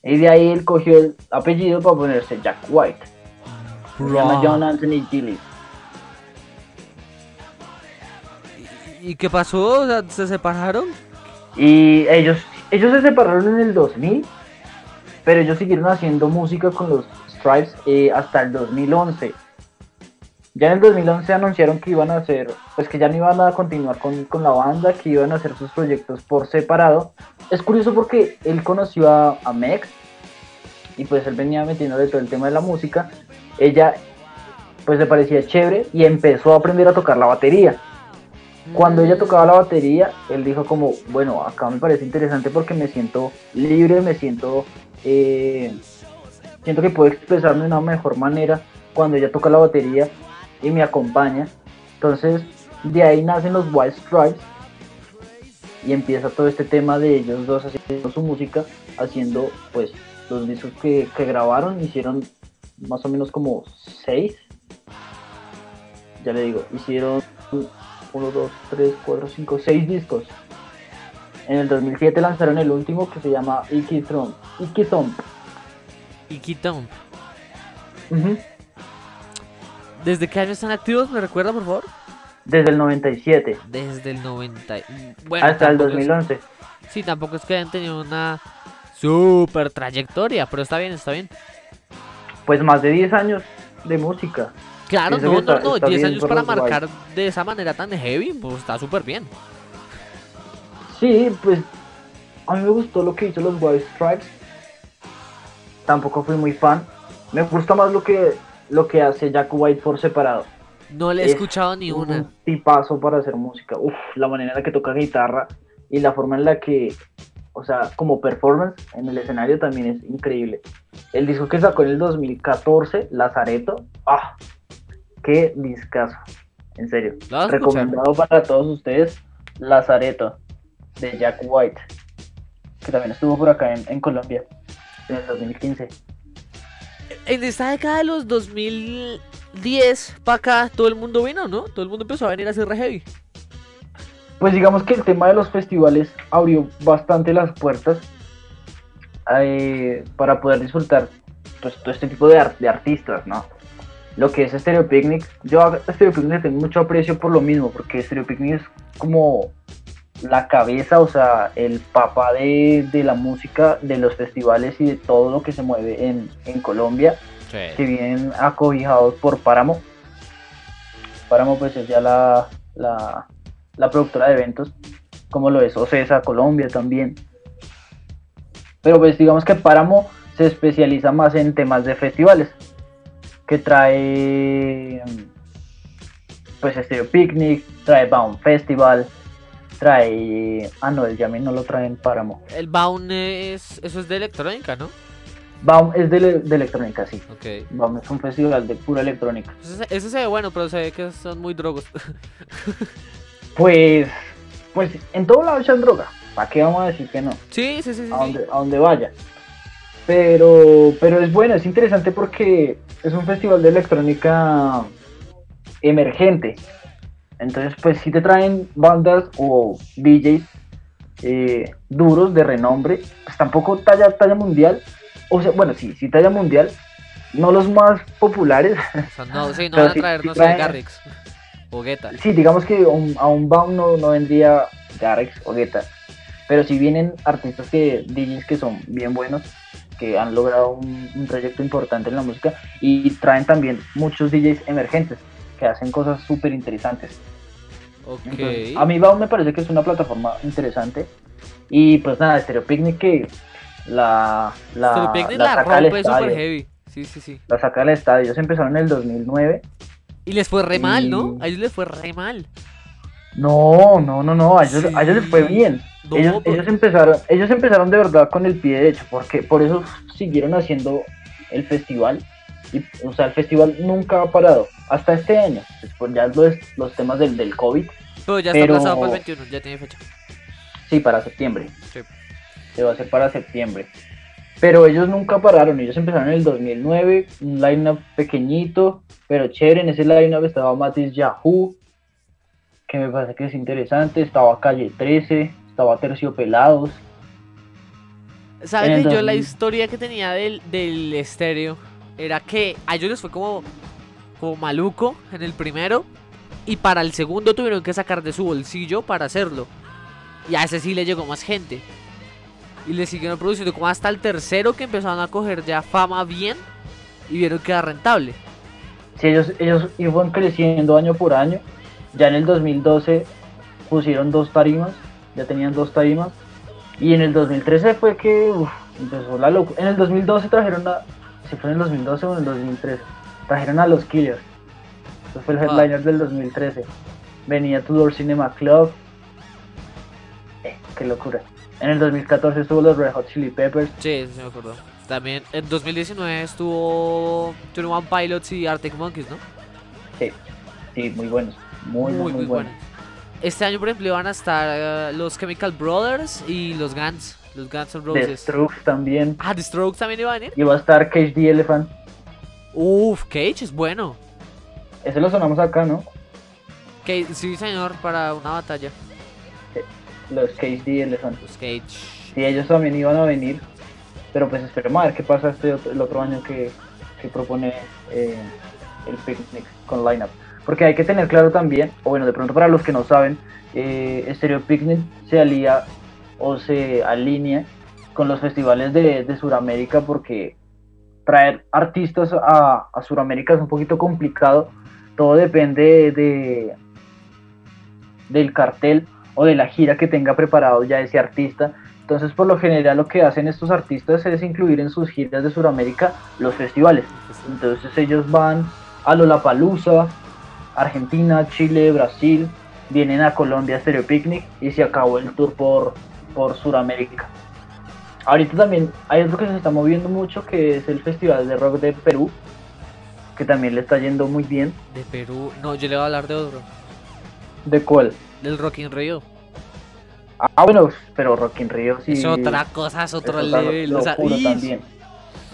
Y de ahí él cogió el apellido para ponerse Jack White. Se llama John Anthony Gillis. ¿Y qué pasó? O sea, ¿Se separaron? Y ellos, ellos se separaron en el 2000. Pero ellos siguieron haciendo música con los Stripes eh, hasta el 2011. Ya en el 2011 anunciaron que iban a hacer, pues que ya no iban a continuar con, con la banda, que iban a hacer sus proyectos por separado. Es curioso porque él conoció a, a Mex y pues él venía metiéndole todo el tema de la música. Ella pues le parecía chévere y empezó a aprender a tocar la batería. Cuando ella tocaba la batería, él dijo como, bueno, acá me parece interesante porque me siento libre, me siento, eh, siento que puedo expresarme de una mejor manera cuando ella toca la batería y me acompaña. Entonces, de ahí nacen los White Stripes y empieza todo este tema de ellos dos haciendo su música, haciendo pues los discos que, que grabaron, hicieron más o menos como seis. Ya le digo, hicieron 1, 2, 3, 4, 5, 6 discos. En el 2007 lanzaron el último que se llama Icky Thump. Icky Thump. Y Keaton. ¿Desde qué año están activos? ¿Me recuerda, por favor? Desde el 97 Desde el 90. y- Bueno, hasta el tampoco es- 2011. Sí, tampoco es que hayan tenido una super trayectoria, pero está bien, está bien. Pues más de 10 años de música. Claro, no, no, no, está 10 bien años para marcar de esa manera tan heavy, pues está súper bien. Sí, pues a mí me gustó lo que hizo los White Stripes. Tampoco fui muy fan. Me gusta más lo que lo que hace Jack White por separado. No le he Es escuchado ni una. Un tipazo para hacer música. Uf, la manera en la que toca guitarra y la forma en la que, o sea, como performance en el escenario también es increíble. El disco que sacó en el 2014, Lazareto, ah, qué discazo. En serio. Recomendado para todos ustedes, Lazareto, de Jack White, que también estuvo por acá en, en Colombia en el 2015. En esta década de los 2010 para acá, todo el mundo vino, ¿no? Todo el mundo empezó a venir a hacer re heavy. Pues digamos que el tema de los festivales abrió bastante las puertas eh, para poder disfrutar pues, todo este tipo de, ar- de artistas, ¿no? Lo que es Stereo Picnic, yo a Stereo Picnic le tengo mucho aprecio por lo mismo, porque Stereo Picnic es como la cabeza, o sea, el papá de, de la música, de los festivales y de todo lo que se mueve en, en Colombia que vienen acobijados por Páramo. Páramo pues es ya la, la, la productora de eventos, como lo es Ocesa Colombia también. Pero pues digamos que Páramo se especializa más en temas de festivales, que trae pues Stereo Picnic, trae Bound Festival, trae... Ah no, el Yami no lo trae en Páramo. El Baun es. Eso es de electrónica, ¿no? Bound es de, de electrónica, sí. Ok. Bound es un festival de pura electrónica. Pues Ese, ese se ve bueno, pero se ve que son muy drogos. Pues, pues en todo lado echan droga. ¿Para qué vamos a decir que no? sí, sí, sí, sí. A sí. donde, a donde vaya. Pero, pero es bueno, es interesante porque es un festival de electrónica emergente. Entonces, pues si te traen bandas o DJs eh, duros de renombre, pues tampoco talla, talla mundial. O sea, bueno, sí, sí talla mundial. No los más populares, O sea, no, sí, no van a sí- traer, sí no sé, traen- Garrix. O Guetta. Sí, digamos que a un, a un Baum no, no vendría Garrix o Guetta. Pero si vienen artistas que DJs que son bien buenos, que han logrado un, un trayecto importante en la música y traen también muchos DJs emergentes que hacen cosas súper interesantes. Ok. Entonces, a mí Baum me parece que es una plataforma interesante. Y pues nada, Stereo Picnic que la, la, Stereo Picnic la la rompe súper heavy. Sí, sí, sí. La saca al estadio. Ellos empezaron en el 2009. Y les fue re mal, ¿no? A ellos les fue re mal. No, no, no, no, a ellos, a ellos les fue bien. No, ellos, pero- ellos empezaron, ellos empezaron de verdad con el pie derecho, porque por eso siguieron haciendo el festival. Y, o sea, el festival nunca ha parado, hasta este año. Después ya los, los temas del, del COVID, Pero ya está aplazado para el 21, ya tiene fecha. sí, para septiembre. Sí. Se va a hacer para septiembre. Pero ellos nunca pararon, ellos empezaron en el 2009, un line-up pequeñito, pero chévere. En ese line-up estaba Matis Yahoo, que me parece que es interesante. Estaba Calle 13, estaba Terciopelados. ¿Sabes yo la 2000? historia que tenía del, del estéreo? Era que a ellos les fue como, como maluco en el primero. Y para el segundo tuvieron que sacar de su bolsillo para hacerlo. Y a ese sí le llegó más gente. Y le siguieron produciendo como hasta el tercero que empezaron a coger ya fama bien. Y vieron que era rentable. Si ellos, ellos iban creciendo año por año, ya en el 2012 pusieron dos tarimas, ya tenían dos tarimas, y en el 2013 fue que empezó la locura. En el 2012 trajeron a, fue en el 2012 o en el 2013, trajeron a los Killers. Ese fue el Ah. headliner del 2013. Venía Tudor Cinema Club. Eh, qué locura. En el 2014 estuvo los Red Hot Chili Peppers. Sí, eso sí me acuerdo. También en 2019 estuvo 21 Pilots y Arctic Monkeys, ¿no? Sí, sí, muy buenos. Muy, muy, muy, buenos. Este año, por ejemplo, iban a estar eh, los Chemical Brothers y los Guns, los Guns N' The Roses. Strokes también. Ah, The Strokes también iba a venir. Y va a estar Cage the Elephant. Uf, Cage es bueno. Ese lo sonamos acá, ¿no? Cage, sí, señor, para una batalla. Los Cage the Elephant. Los Cage. Sí, ellos también iban a venir. Pero pues esperemos a ver qué pasa este otro- el otro año que, que propone eh, el Picnic con Lineup. Porque hay que tener claro también, o bueno, de pronto para los que no saben, eh, Stereo Picnic se alía o se alinea con los festivales de, de Sudamérica porque traer artistas a, a Sudamérica es un poquito complicado. Todo depende de, del cartel o de la gira que tenga preparado ya ese artista. Entonces, por lo general, lo que hacen estos artistas es incluir en sus giras de Sudamérica los festivales. Entonces, ellos van a Lollapalooza, Argentina, Chile, Brasil, vienen a Colombia a Stereo Picnic y se acabó el tour por, por Sudamérica. Ahorita también hay otro que se está moviendo mucho que es el Festival de Rock de Perú, que también le está yendo muy bien. De Perú. No, yo le voy a hablar de otro. ¿De cuál? Del Rock in Rio. Ah, bueno, pero Rock in Rio sí. Es otra cosa, es otro es level. O sea, también.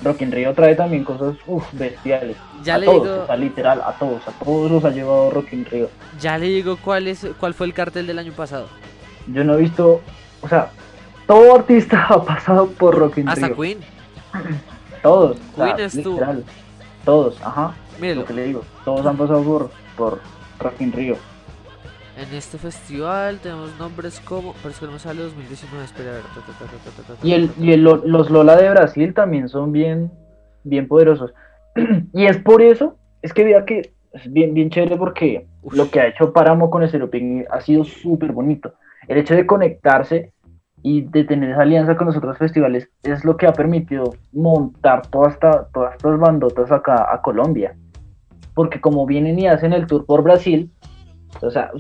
Rock in Rio trae también cosas uf, bestiales. Ya a le todos, digo- o sea, literal, a todos, a todos los ha llevado Rock in Rio. ya le digo cuál es cuál fue el cartel del año pasado. Yo no he visto, o sea, todo artista ha pasado por Rock in Hasta Rio. Queen. Todos, o sea, Queen estuvo. literal, todos, ajá, Mírelo. lo que le digo, todos han pasado por, por Rock in Rio. En este festival tenemos nombres como. Pero es que no me sale 2019. Espera, a ver. ta, ta, ta, Y, el, y el- los Lola de Brasil también son bien, bien poderosos. y es por eso, es que vea que es bien, bien chévere porque Uf. lo que ha hecho Páramo con Picnic ha sido súper bonito. El hecho de conectarse y de tener esa alianza con los otros festivales es lo que ha permitido montar toda esta, todas estas bandotas acá a Colombia. Porque como vienen y hacen el tour por Brasil, o sea,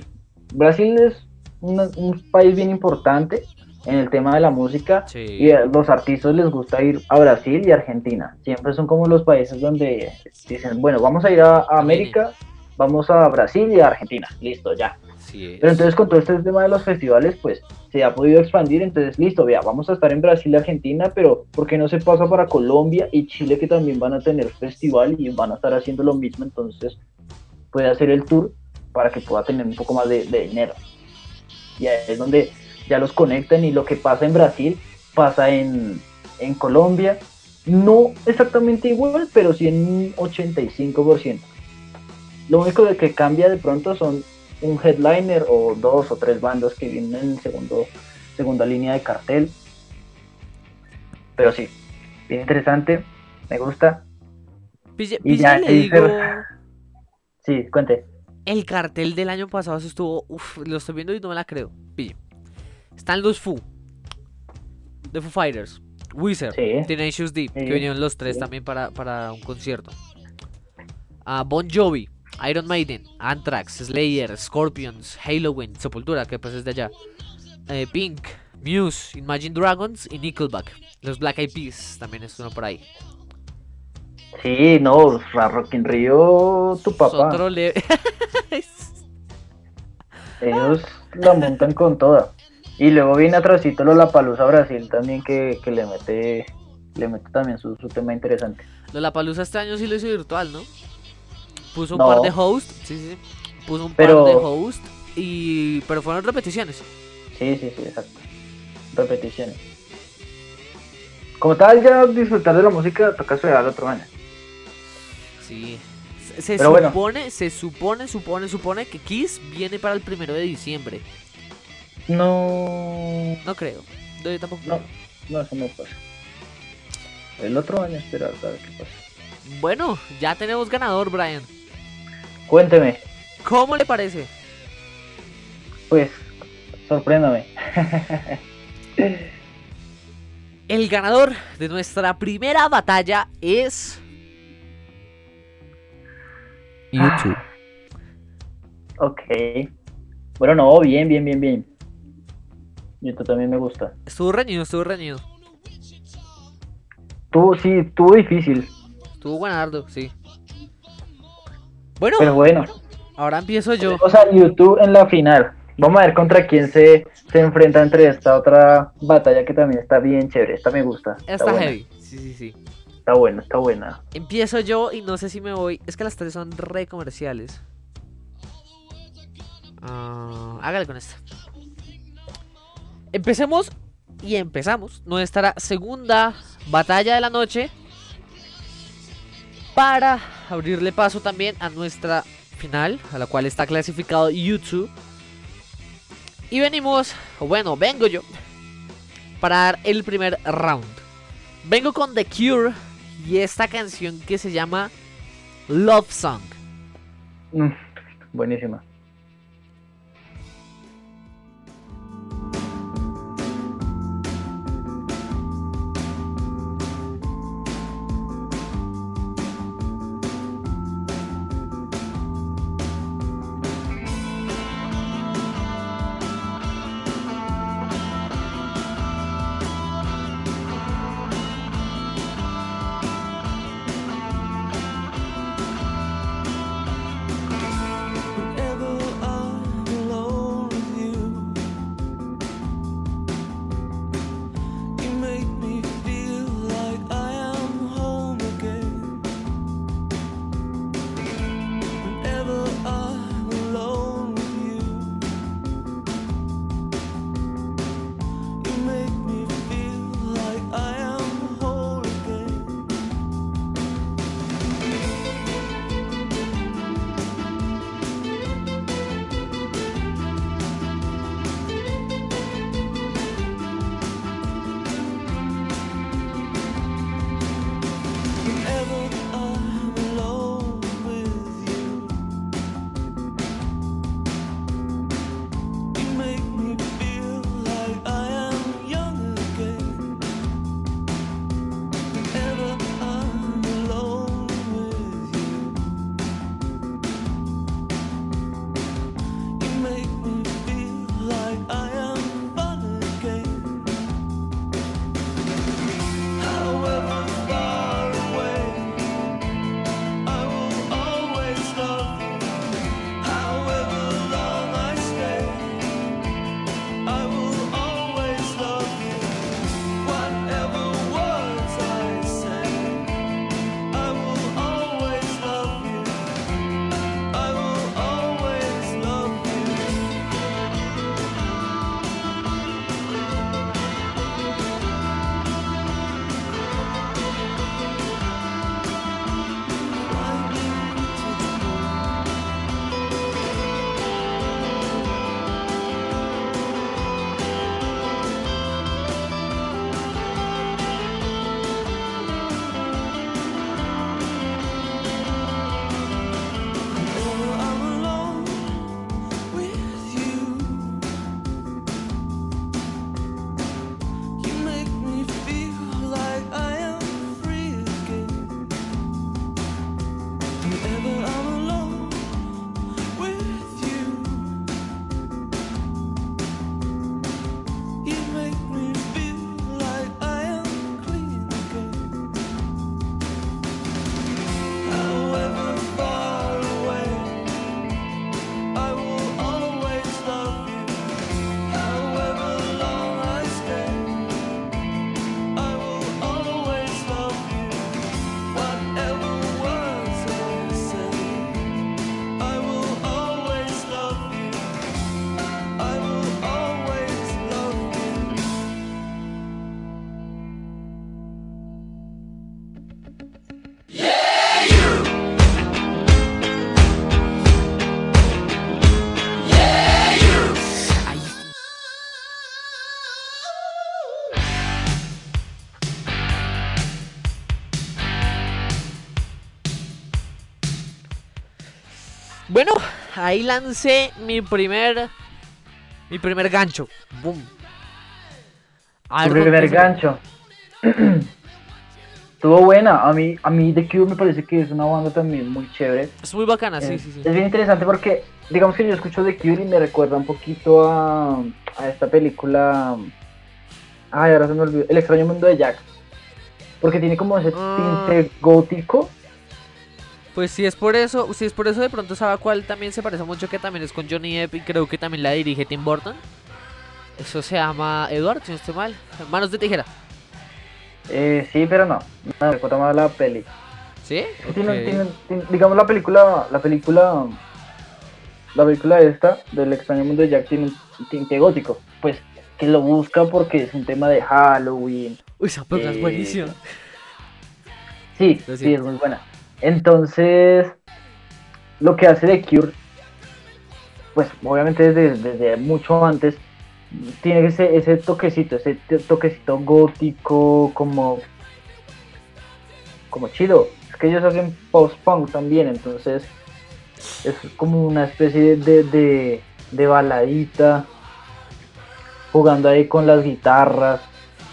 Brasil es una- un país bien importante en el tema de la música Sí. y a los artistas les gusta ir a Brasil y Argentina. Siempre son como los países donde dicen, bueno, vamos a ir a, a América, vamos a Brasil y a Argentina. Listo, ya. Pero entonces con todo este tema de los festivales, pues se ha podido expandir. Entonces, listo, vea, vamos a estar en Brasil y Argentina, pero ¿por qué no se pasa para Colombia y Chile que también van a tener festival y van a estar haciendo lo mismo? Entonces puede hacer el tour para que pueda tener un poco más de, de dinero. Y ahí es donde ya los conectan y lo que pasa en Brasil pasa en, en Colombia. No exactamente igual, pero sí en un 85%. Lo único que cambia de pronto son un headliner o dos o tres bandas que vienen en segundo, segunda línea de cartel. Pero sí, bien interesante, me gusta. Pille, y pille, ya, le digo. Sí, cuente. El cartel del año pasado eso estuvo. Uf, lo estoy viendo y no me la creo. Pille. Están los Foo. The Foo Fighters. Wizard. Sí. Tenacious D. Que vinieron los tres sí. también para, para un concierto. Ah, bon Jovi. Iron Maiden, Anthrax, Slayer, Scorpions, Halloween, Sepultura, que pues es de allá. eh, Pink, Muse, Imagine Dragons y Nickelback. Los Black Eyed Peas también es uno por ahí. Sí, no, Rock in Rio, tu papá. Otro le- Ellos la montan con toda. Y luego viene atrásito la Palusa Brasil también que, que le mete le mete también su, su tema interesante. Lollapalooza este año sí lo hizo virtual, ¿no? Puso un No. par de hosts, sí, sí. Puso un Pero- par de hosts y pero fueron repeticiones. Sí, sí, sí, exacto. Repeticiones. Como tal, ya disfrutar de la música toca esperar otro año. Sí. Se, se Pero bueno. supone, se supone, supone, supone que Kiss viene para el primero de diciembre. No, No creo. Yo tampoco. no, no, eso no pasa. El otro año esperar a ver qué pasa. Bueno, ya tenemos ganador, Brian. Cuénteme, ¿Cómo le parece? pues, sorpréndame. El ganador de nuestra primera batalla es. YouTube. Ok. Bueno, no, bien, bien, bien, bien. YouTube también me gusta. Estuvo reñido, estuvo reñido. Tú, sí, estuvo difícil, Estuvo buenardo, sí. Bueno, pero bueno. ahora empiezo yo. O sea, YouTube en la final. Vamos a ver contra quién se, se enfrenta entre esta otra batalla que también está bien chévere. Esta me gusta. Está buena, heavy. Sí, sí, sí. Está buena, está buena. Empiezo yo y no sé si me voy. Es que las tres son re comerciales. Ah, hágale con esta. Empecemos y empezamos nuestra segunda batalla de la noche. Para abrirle paso también a nuestra final, a la cual está clasificado YouTube. Y venimos, bueno, vengo yo, para dar el primer round. Vengo con The Cure y esta canción que se llama Love Song. Mm, buenísima. Bueno, ahí lancé mi primer. Mi primer gancho. Boom. Tu primer ¿dónde- gancho. Estuvo buena. A mí, a mí The Cure me parece que es una banda también muy chévere. Es muy bacana, sí, sí, sí. Es bien interesante porque, digamos que yo escucho The Cure y me recuerda un poquito a, a esta película. Ay, ahora se me olvidó. El extraño mundo de Jack. Porque tiene como ese Ah. tinte gótico. Pues si es por eso, si es por eso de pronto sabe cuál también se parece mucho que también es con Johnny Depp y creo que también la dirige Tim Burton. Eso se llama Edward, si no estoy mal. Manos de tijera. Eh, sí, pero no. No me recuerda más la peli. ¿Sí? Tiene- Ok. tiene- tiene- digamos la película, la película, la película esta del extraño mundo de Jack tiene un tinte gótico, pues que lo busca porque es un tema de Halloween. Uy, esa película es Eh, buenísima. Sí, sí, es muy buena. Entonces, lo que hace The Cure, pues obviamente desde, desde mucho antes, tiene ese, ese toquecito, ese toquecito gótico, como, como chido. Es que ellos hacen post-punk también, entonces es como una especie de, de, de baladita, jugando ahí con las guitarras,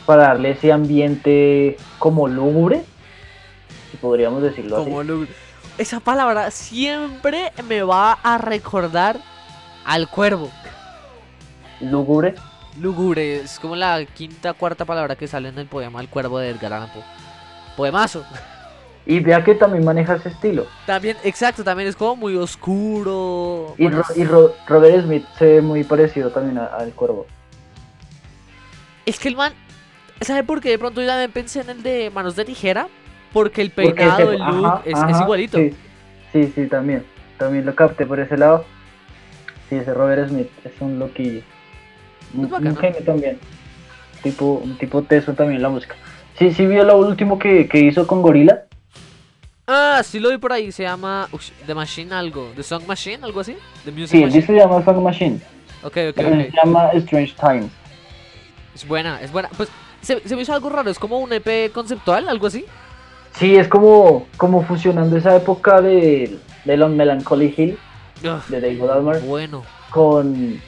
para darle ese ambiente como lúgubre, si podríamos decirlo así. Esa palabra siempre me va a recordar al cuervo. Lúgubre. Lúgubre, es como la quinta, cuarta palabra que sale en el poema El Cuervo de Edgar Allan Poe. Poemazo. Y vea que también maneja ese estilo. También, exacto, también es como muy oscuro. Y, Bueno, Ro- y Ro- Robert Smith se ve muy parecido también al cuervo. Es que el man, ¿sabe por qué? De pronto yo también pensé en el de Manos de Tijera. Porque el Porque peinado, ese- el look, ajá, es, ajá, es igualito. Sí, sí, sí, también. También lo capté por ese lado. Sí, ese Robert Smith es un loquillo. Un, genio también. Tipo, un tipo teso también la música. Sí, sí vio lo último que, que hizo con Gorilla. Ah, sí lo vi por ahí, se llama The Machine algo. The Song Machine, algo así. The Music Sí, Machine. se llama Funk Machine. Ok, ok. Se llama Strange Times. Es buena, es buena. Pues se, se me hizo algo raro, es como un EP conceptual, algo así. Sí, es como, como fusionando esa época de, de Long Melancholy Hill de David Almer bueno. con,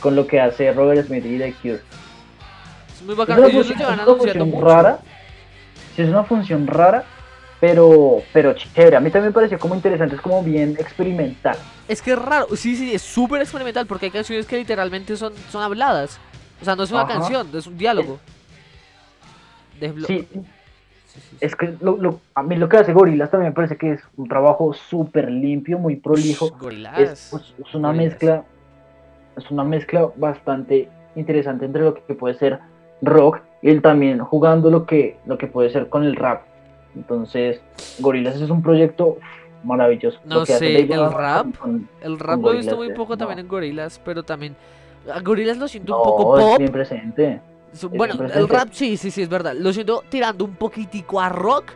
con lo que hace Robert Smith y The Cure. Es muy Es bacano. una Ellos lo función, llevan es una función rara. Sí, es una función rara, pero, pero chévere. A mí también me pareció como interesante, es como bien experimental. Es que es raro, sí, sí, es súper experimental porque hay canciones que literalmente son, son habladas. O sea, no es una Ajá. canción, es un diálogo. Desblo- sí. Es que lo, lo- a mí lo que hace Gorillaz también me parece que es un trabajo súper limpio, muy prolijo. Gorillaz. Es, es- es una mezcla, es una mezcla bastante interesante entre lo que puede ser rock y él también jugando lo que, lo que puede ser con el rap. Entonces, Gorillaz es un proyecto maravilloso. No sé, el rap, con- El rap lo he visto muy poco no. también en Gorillaz, pero también. A Gorillaz lo siento No, un poco es pop. bien presente. Bueno, el rap sí, sí, sí, es verdad. Lo siento tirando un poquitico a rock.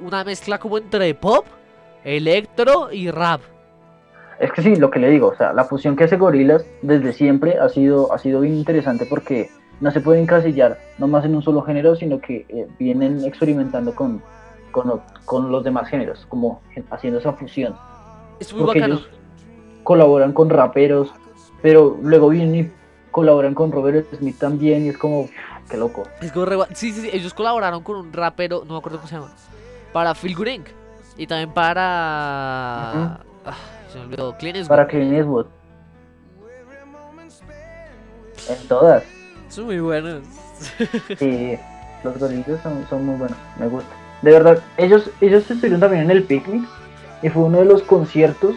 Una mezcla como entre pop, electro y rap. Es que sí, lo que le digo, o sea, la fusión que hace Gorillaz desde siempre ha sido, ha sido bien interesante porque no se puede encasillar nomás en un solo género, sino que eh, vienen experimentando con, con, con los demás géneros, como haciendo esa fusión. Es muy Porque bacano. ellos colaboran con raperos, pero luego vienen y colaboran con Robert Smith también, y es como, qué loco. Es como re sí, sí, sí, ellos colaboraron con un rapero, no me acuerdo cómo se llama, para Phil. Y también para... ah, se me olvidó, Clint Eastwood. Para Clint Eastwood. En todas. Son muy buenos. Sí, los Gorillaz son, son muy buenos, me gusta. De verdad, ellos, ellos estuvieron también en el picnic y fue uno de los conciertos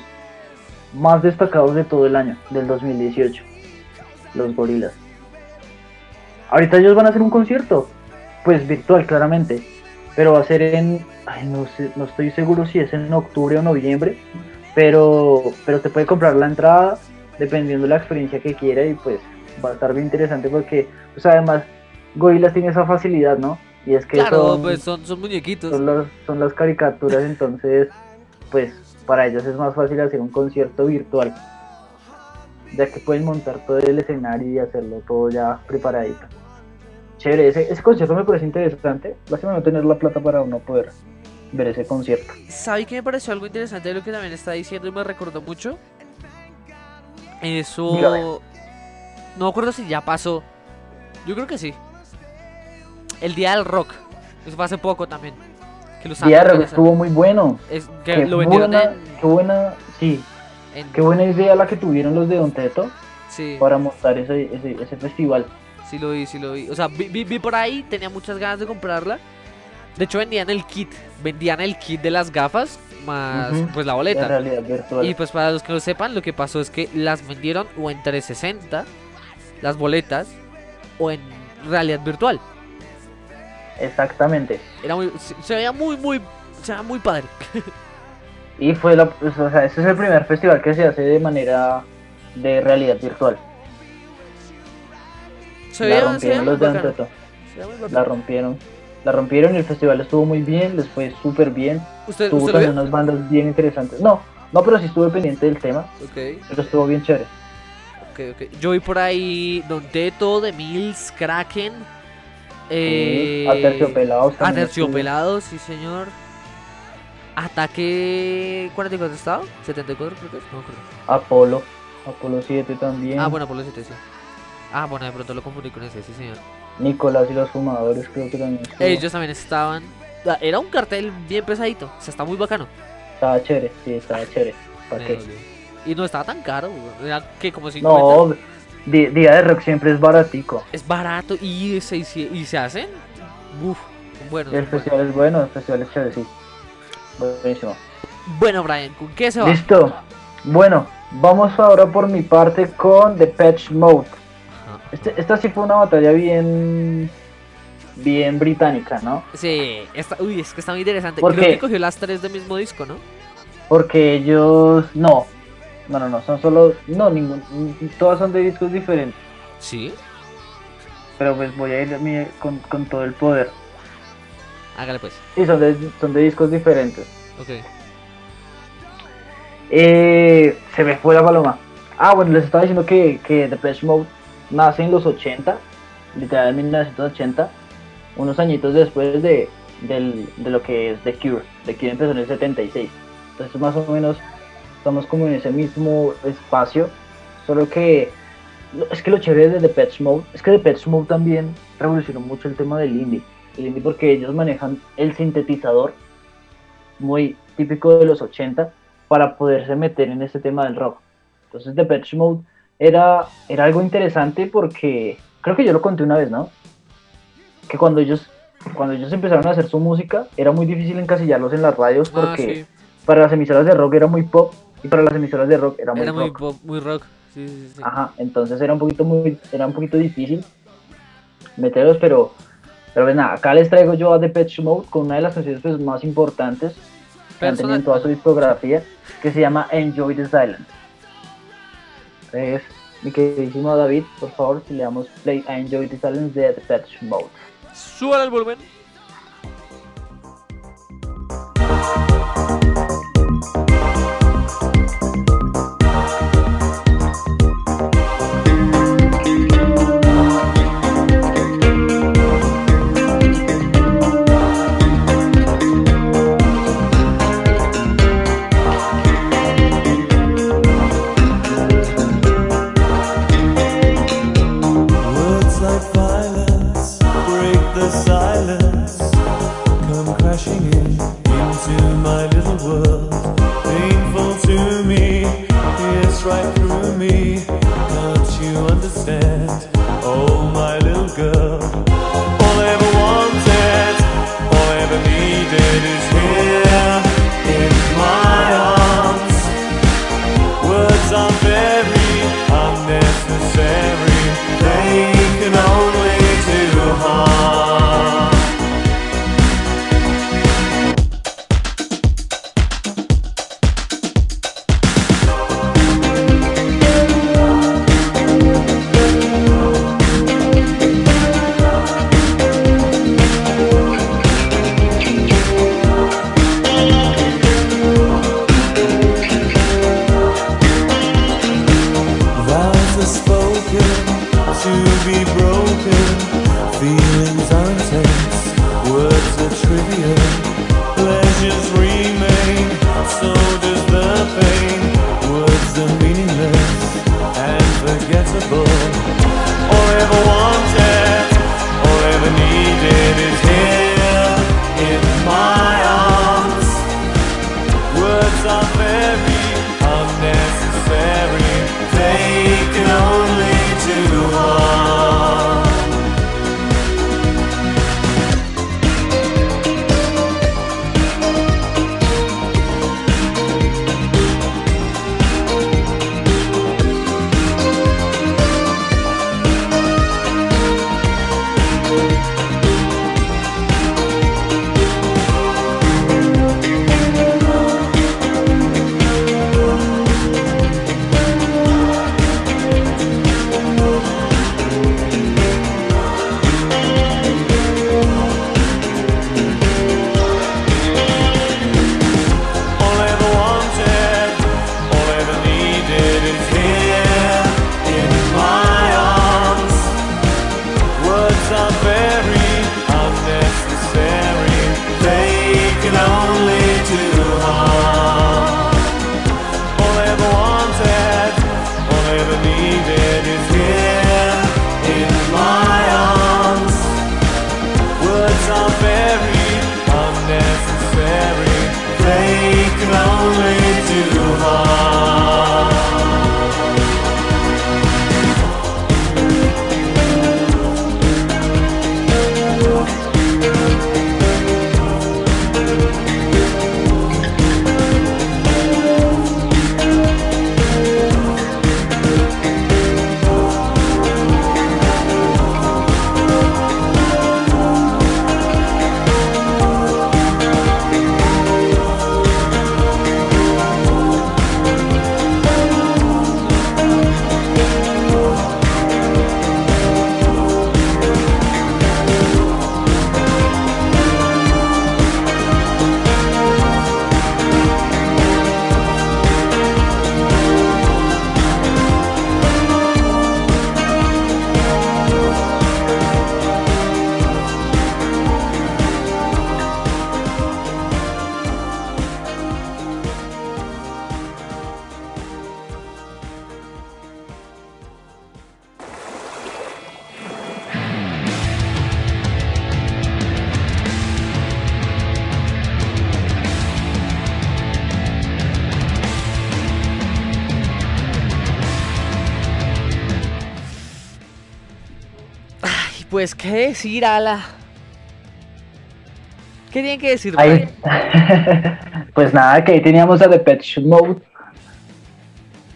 más destacados de todo el año, del 2018. Los Gorilas. Ahorita ellos van a hacer un concierto, pues virtual claramente, pero va a ser en, ay, no sé, no estoy seguro si es en octubre o noviembre, pero, pero te puede comprar la entrada dependiendo de la experiencia que quiera y pues va a estar bien interesante porque, pues además, Gorillaz tiene esa facilidad, ¿no? Y es que Claro, son, pues son, son muñequitos. son, los- son las caricaturas, entonces, pues para ellos es más fácil hacer un concierto virtual, ya que pueden montar todo el escenario y hacerlo todo ya preparadito. Chévere, ese, ese concierto me parece interesante. Lástima no tener la plata para uno poder ver ese concierto. ¿Sabe qué me pareció algo interesante de lo que también está diciendo y me recordó mucho? Eso. No me acuerdo si ya pasó. Yo creo que sí. El día del rock. Eso fue hace poco también. Que lo Día como Rock estuvo muy bueno. es- que Qué lo vendieron buena, en, qué buena, sí, en- qué buena idea la que tuvieron los de Don Teto Sí, para montar ese, ese, ese festival. sí lo vi, sí lo vi. O sea, vi, vi- vi por ahí, tenía muchas ganas de comprarla. De hecho, vendían el kit. Vendían el kit de las gafas más Ujú. pues la boleta. realidad virtual. Y pues para los que no sepan, lo que pasó es que las vendieron o en 360, las boletas, o en realidad virtual. Exactamente. Era muy, se, se veía muy, muy, se veía muy padre. Y fue la, pues, o sea, ese es el primer festival que se hace de manera de realidad virtual. Se la se rompieron los de. Anteto. La rompieron. La rompieron y el festival estuvo muy bien, les fue súper bien. ¿Usted, Tuvo también unas bandas bien interesantes. No, no, pero sí estuve pendiente del tema. Ok, Pero estuvo bien chévere. ok, ok. Yo vi por ahí Don Teto, de Mills, Kraken. Eh, Sí, Aterciopelados Aterciopelados, sí señor. Ataque 44 estado, 74 creo que es, no acuerdo. Apolo. Apolo 7 también. Ah, bueno, por los 7 sí. Ah, bueno, de pronto lo confundí con ese, sí señor. Nicolás y los fumadores creo que también estuvo. Ellos también estaban. Ah, Era un cartel bien pesadito, o sea, está muy bacano. Estaba chévere, sí, estaba chévere. ¿Para qué? Y no estaba tan caro, era que como 50. No, Día de Rock siempre es baratico. Es barato y se, y se, hacen. Uf, bueno. El festival es bueno, el festival es chévere, sí. Buenísimo. Bueno, Brian, ¿con qué se va? Listo. Bueno, vamos ahora por mi parte con The Patch Mode. Este- esta sí fue una batalla bien. bien británica, ¿no? Sí, está, uy, es que está muy interesante. ¿Por Creo qué? que cogió las tres del mismo disco, ¿no? Porque ellos. no. No, no, no, son solo. No, ningún. Todas son de discos diferentes. Sí. Pero pues voy a ir con, con todo el poder. Hágale pues. Sí, son de, son de discos diferentes. Ok. Eh, se me fue la paloma. Ah, bueno, les estaba diciendo que, que Depeche Mode nace en los 80, literal en 1980, unos añitos después de, del- de lo que es The Cure. The Cure empezó en el 76. Entonces, más o menos, estamos como en ese mismo espacio, solo que es que lo chévere de Depeche Mode es que Depeche Mode también revolucionó mucho el tema del indie. El indie porque ellos manejan el sintetizador muy típico de los 80 para poderse meter en este tema del rock. Entonces Depeche Mode era, era algo interesante porque creo que yo lo conté una vez, ¿no? Que cuando ellos, cuando ellos empezaron a hacer su música era muy difícil encasillarlos en las radios Ah, porque sí. para las emisoras de rock era muy pop y para las emisoras de rock era muy Era muy rock. pop, muy rock. Sí, sí, sí. Ajá, entonces era un poquito muy, era un poquito difícil meterlos, pero, pero pues nada, acá les traigo yo a Depeche Mode con una de las canciones pues, más importantes que han tenido en toda su discografía, que se llama Enjoy the Silence. Entonces, mi queridísimo David, por favor, si le damos play a Enjoy the Silence de Depeche Mode. Súbale el volumen. Pues, ¿qué decir, Ala? ¿Qué tienen que decir? Ahí. Pues nada, que ahí teníamos a The Pet Mode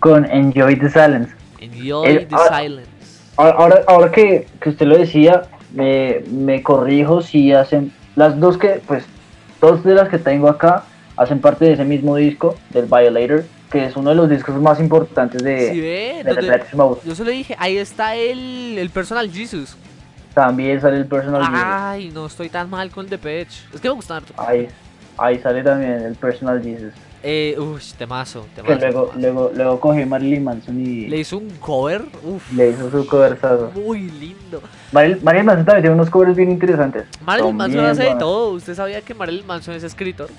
con Enjoy the Silence. Enjoy El- the ah, silence. Ahora, ahora, ahora que, que usted lo decía, me, me corrijo si hacen. Las dos que, pues, dos de las que tengo acá hacen parte de ese mismo disco, del Violator, que es uno de los discos más importantes de, ¿Sí ve? de Mode. Yo solo dije, ahí está el, el personal Jesus. También sale el Personal Jesus. Ay, no estoy tan mal con The Pitch. Es que me gusta harto. Ahí, ahí sale también el Personal Jesus. Eh, uy, temazo, Que temazo. luego, temazo. luego, luego cogió Marilyn Manson y Le hizo un cover, uf, le hizo su coversazo. muy lindo. Maril- Marilyn Manson también tiene unos covers bien interesantes. Marilyn Son Manson hace de todo. ¿Usted sabía que Marilyn Manson es escritor?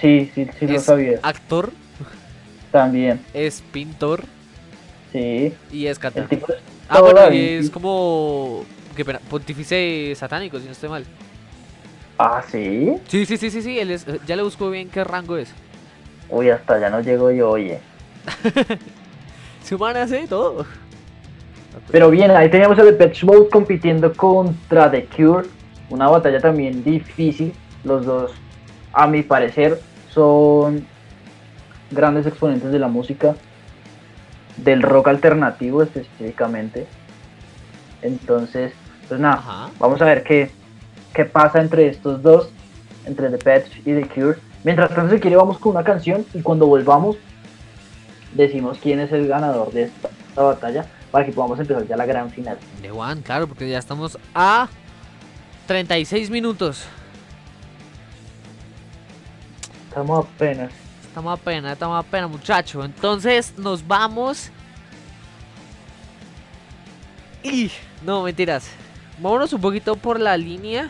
Sí, sí, sí lo sabía. actor, También, es pintor sí. y es El cantante. tipo Ah, bueno, es como... Pena, pontífice satánico, si no estoy mal. Ah, sí. Sí, sí, sí, sí, sí, él es, ya le busco bien qué rango es. Uy, hasta allá no llego yo, oye. Man hace de todo. Pero bien, ahí teníamos a The Pet Shop Mode compitiendo contra The Cure. Una batalla también difícil. Los dos, a mi parecer, son grandes exponentes de la música. Del rock alternativo específicamente. Entonces, pues nada, Ajá. vamos a ver qué, qué pasa entre estos dos. Entre The Pets y The Cure. Mientras tanto, si quiere, vamos con una canción. Y cuando volvamos, decimos quién es el ganador de esta, esta batalla. Para que podamos empezar ya la gran final. De One, claro, porque ya estamos a 36 minutos. Estamos apenas. Estamos apenas, estamos apenas, muchacho. Entonces nos vamos. Y no, mentiras. Vámonos un poquito por la línea.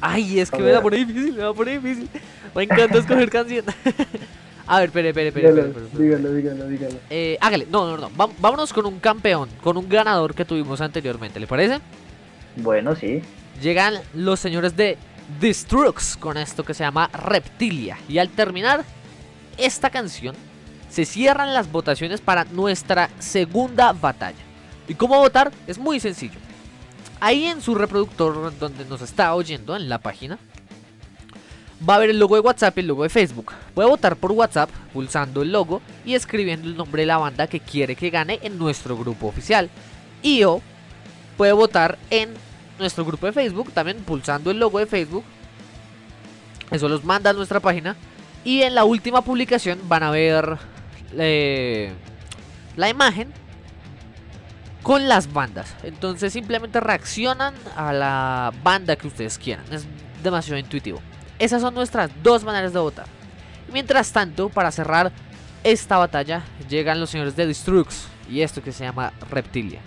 Ay, es que A me la pone difícil, me la pone difícil. Me encanta escoger canción. A ver, espere, espere, espere. espere, espere, espere. dígalo, dígalo, dígalo. Eh, hágale, no, no, no. va- Vámonos con un campeón, con un ganador que tuvimos anteriormente, ¿le parece? Bueno, sí. Llegan los señores de Destrux con esto que se llama Reptilia. Y al terminar esta canción, se cierran las votaciones para nuestra segunda batalla. ¿Y cómo votar? Es muy sencillo. Ahí en su reproductor donde nos está oyendo, en la página, va a ver el logo de WhatsApp y el logo de Facebook. Puede votar por WhatsApp pulsando el logo y escribiendo el nombre de la banda que quiere que gane en nuestro grupo oficial. Y o puede votar en nuestro grupo de Facebook, también pulsando el logo de Facebook. Eso los manda a nuestra página. Y en la última publicación van a ver eh, la imagen con las bandas. Entonces simplemente reaccionan a la banda que ustedes quieran. Es demasiado intuitivo. Esas son nuestras dos maneras de votar. Mientras tanto, para cerrar esta batalla, llegan los señores de Destrux y esto que se llama Reptilia.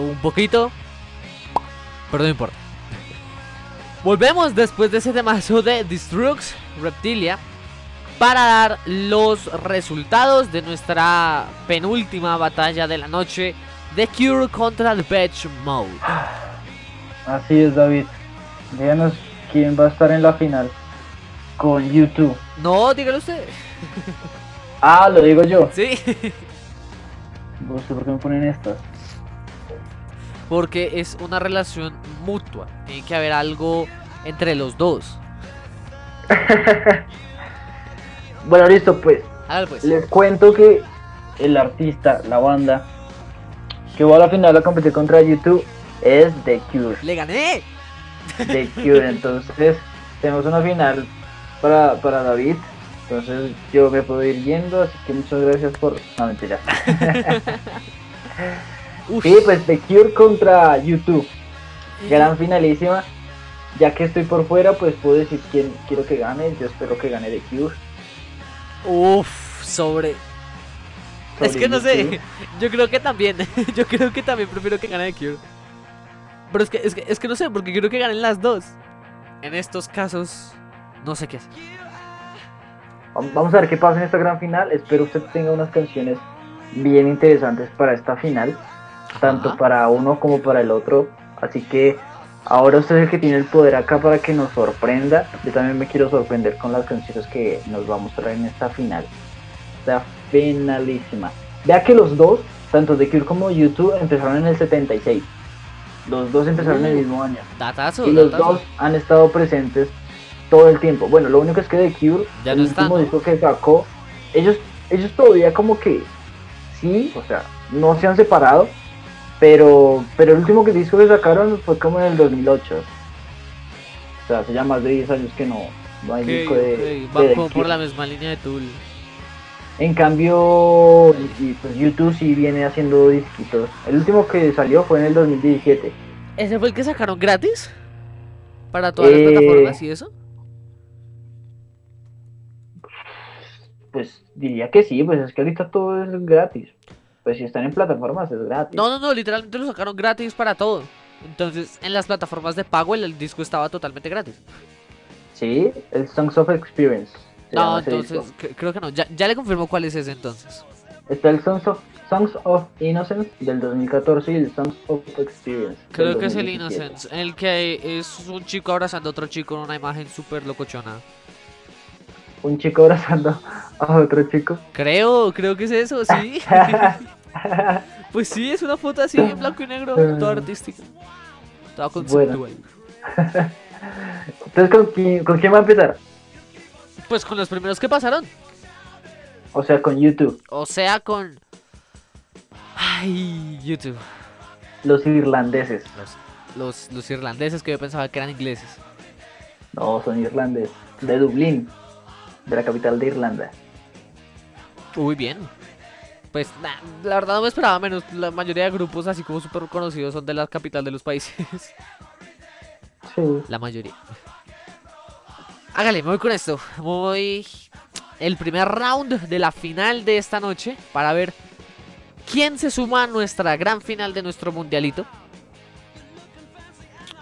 Un poquito. Pero no importa. Volvemos después de ese temazo de Destrux Reptilia para dar los resultados de nuestra penúltima batalla de la noche The Cure contra The Batch Mode. Así es, David. Díganos quién va a estar en la final con YouTube. No, dígalo usted. Ah, lo digo yo. Sí. No sé por qué me ponen estas. Porque es una relación mutua. Tiene que haber algo entre los dos. Bueno, listo, pues. Pues. Les cuento que el artista, la banda, que va a la final a competir contra YouTube es The Cure. ¡Le gané! The Cure. Entonces, tenemos una final para, para David. Entonces, yo me puedo ir yendo. Así que muchas gracias por. No, mentira. Uf. Sí, pues The Cure contra YouTube. Gran finalísima. Ya que estoy por fuera, pues puedo decir quién quiero que gane. Yo espero que gane The Cure. Uf, sobre. Es que no sé. Yo creo que también. Yo creo que también prefiero que gane The Cure. Pero es que, es que, es que no sé, porque quiero que ganen las dos. En estos casos, no sé qué hacer. Vam- Vamos a ver qué pasa en esta gran final. Espero usted tenga unas canciones bien interesantes para esta final, tanto Ajá. para uno como para el otro. Así que ahora usted es el que tiene el poder acá para que nos sorprenda. Yo también me quiero sorprender con las canciones que nos va a mostrar en esta final. Esta finalísima. Vea que los dos, tanto The Cure como YouTube, empezaron en el 76. Los dos empezaron el Uh. mismo año. Datazo, Y los datazo. dos han estado presentes todo el tiempo. Bueno, lo único es que The Cure, Ya el no último ¿no? disco que sacó, ellos, ellos todavía como que sí, o sea, no se han separado, pero, pero el último que disco que sacaron fue como en el 2008. O sea, hace ya más de 10 años que no, no hay disco de, ok, de va The como por la misma línea de Tool. En cambio, y, pues YouTube sí viene haciendo disquitos. El último que salió fue en el 2017. ¿Ese fue el que sacaron gratis? Para todas Eh, las plataformas y eso. Pues diría que sí, pues es que ahorita todo es gratis. Pues si están en plataformas es gratis. No, no, no, literalmente lo sacaron gratis para todo. Entonces, en las plataformas de pago el, el disco estaba totalmente gratis. Sí, el Songs of Experience. No, entonces, creo que no. Ya, ya le confirmo cuál es ese entonces. Está el Songs of, Songs of Innocence del 2014 y el Songs of Experience. Creo que es el 2017. Innocence, el que es un chico abrazando a otro chico en una imagen súper locochona. Un chico abrazando a otro chico. Creo, creo que es eso, sí. pues sí, es una foto así en blanco y negro, toda artística. Toda conceptual. Entonces, ¿con quién, ¿con quién va a empezar? Pues con los primeros que pasaron. O sea, con YouTube. O sea, con. Ay, YouTube. Los irlandeses. Los, los, los irlandeses que yo pensaba que eran ingleses. No, son irlandeses. De Dublín. De la capital de Irlanda. Uy, bien. Pues nah, la verdad no me esperaba menos. La mayoría de grupos, así como súper conocidos, son de la capital de los países. Sí. La mayoría. Hágale, me voy con esto. Voy. El primer round de la final de esta noche para ver quién se suma a nuestra gran final de nuestro mundialito.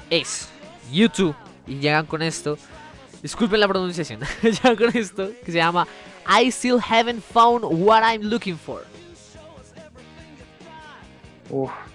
Es YouTube. Y llegan con esto. Disculpen la pronunciación. llegan con esto que se llama I still haven't found what I'm looking for. Uf.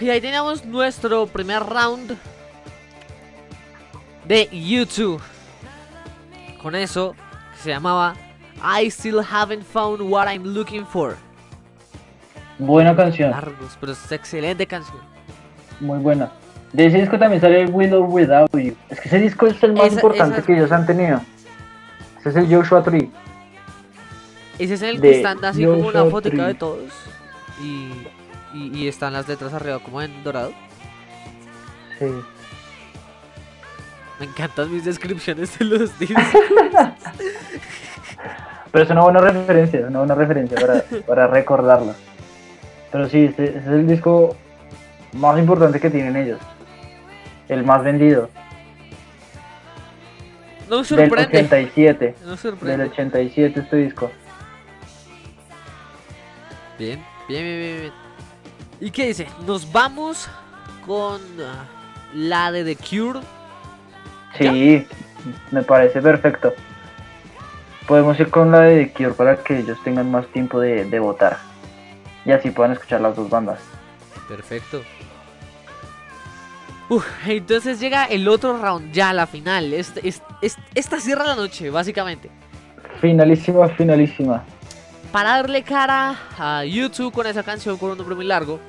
Y ahí teníamos nuestro primer round de YouTube. Con eso, que se llamaba I Still Haven't Found What I'm Looking For. Buena canción, Largos, pero es excelente canción. muy buena. De ese disco también sale With or Without You. Es que ese disco es el más Esa- importante esa- que ellos han tenido. Ese es el Joshua Tree. Ese es el De que están así como una fotica de todos. Y, y, y están las letras arriba como en dorado. Sí. Me encantan mis descripciones de los discos. Pero es una buena referencia, una buena referencia para, para recordarlo. Pero sí, este, ese es el disco más importante que tienen ellos. El más vendido. No me Del sorprende. 87. No me Del sorprende. 87 este disco. Bien, bien, bien, bien, bien. ¿Y qué dice? Nos vamos con ah, la de The Cure. Sí, me parece perfecto. Podemos ir con la de The Cure para que ellos tengan más tiempo de, de votar. Y así puedan escuchar las dos bandas. Perfecto. Uf, entonces llega el otro round, ya la final. Este, es- es- esta cierra la noche, básicamente. Finalísima, finalísima. Para darle cara a YouTube con esa canción con un nombre muy largo.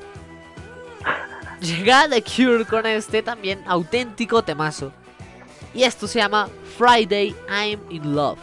Llega The Cure con este también auténtico temazo. Y esto se llama Friday I'm in Love.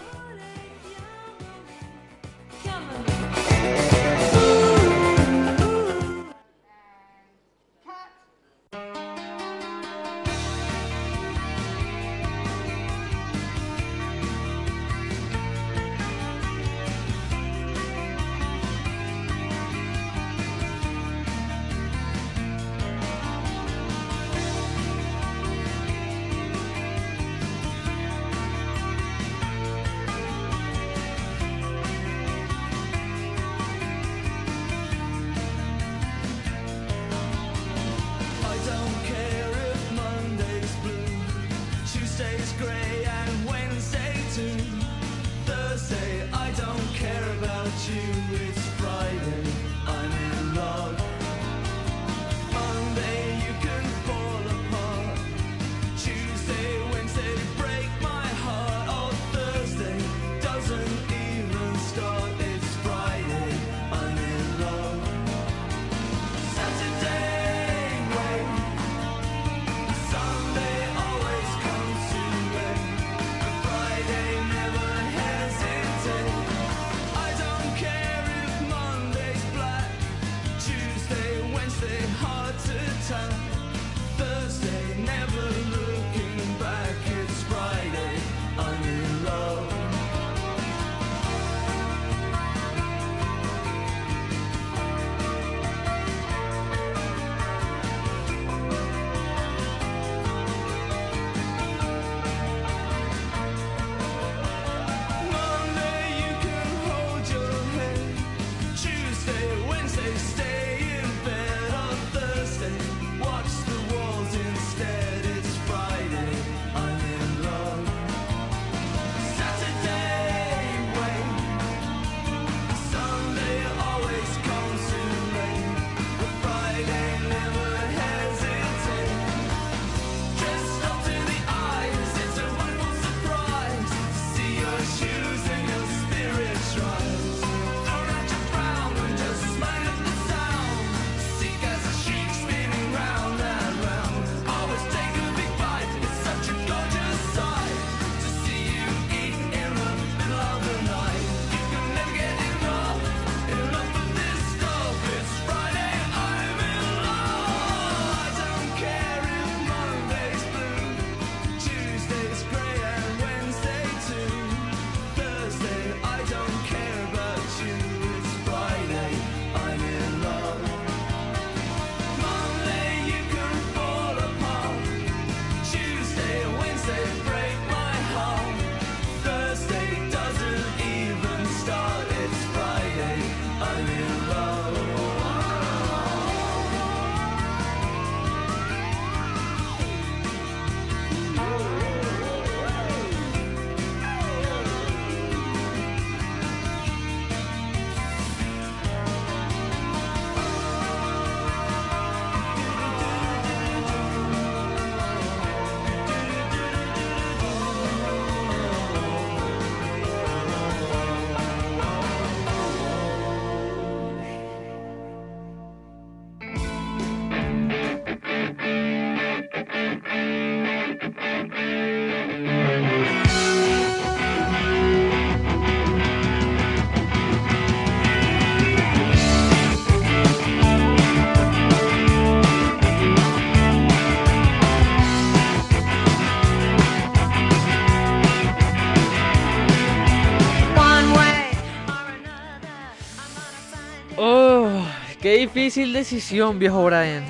Qué difícil decisión, viejo Brian.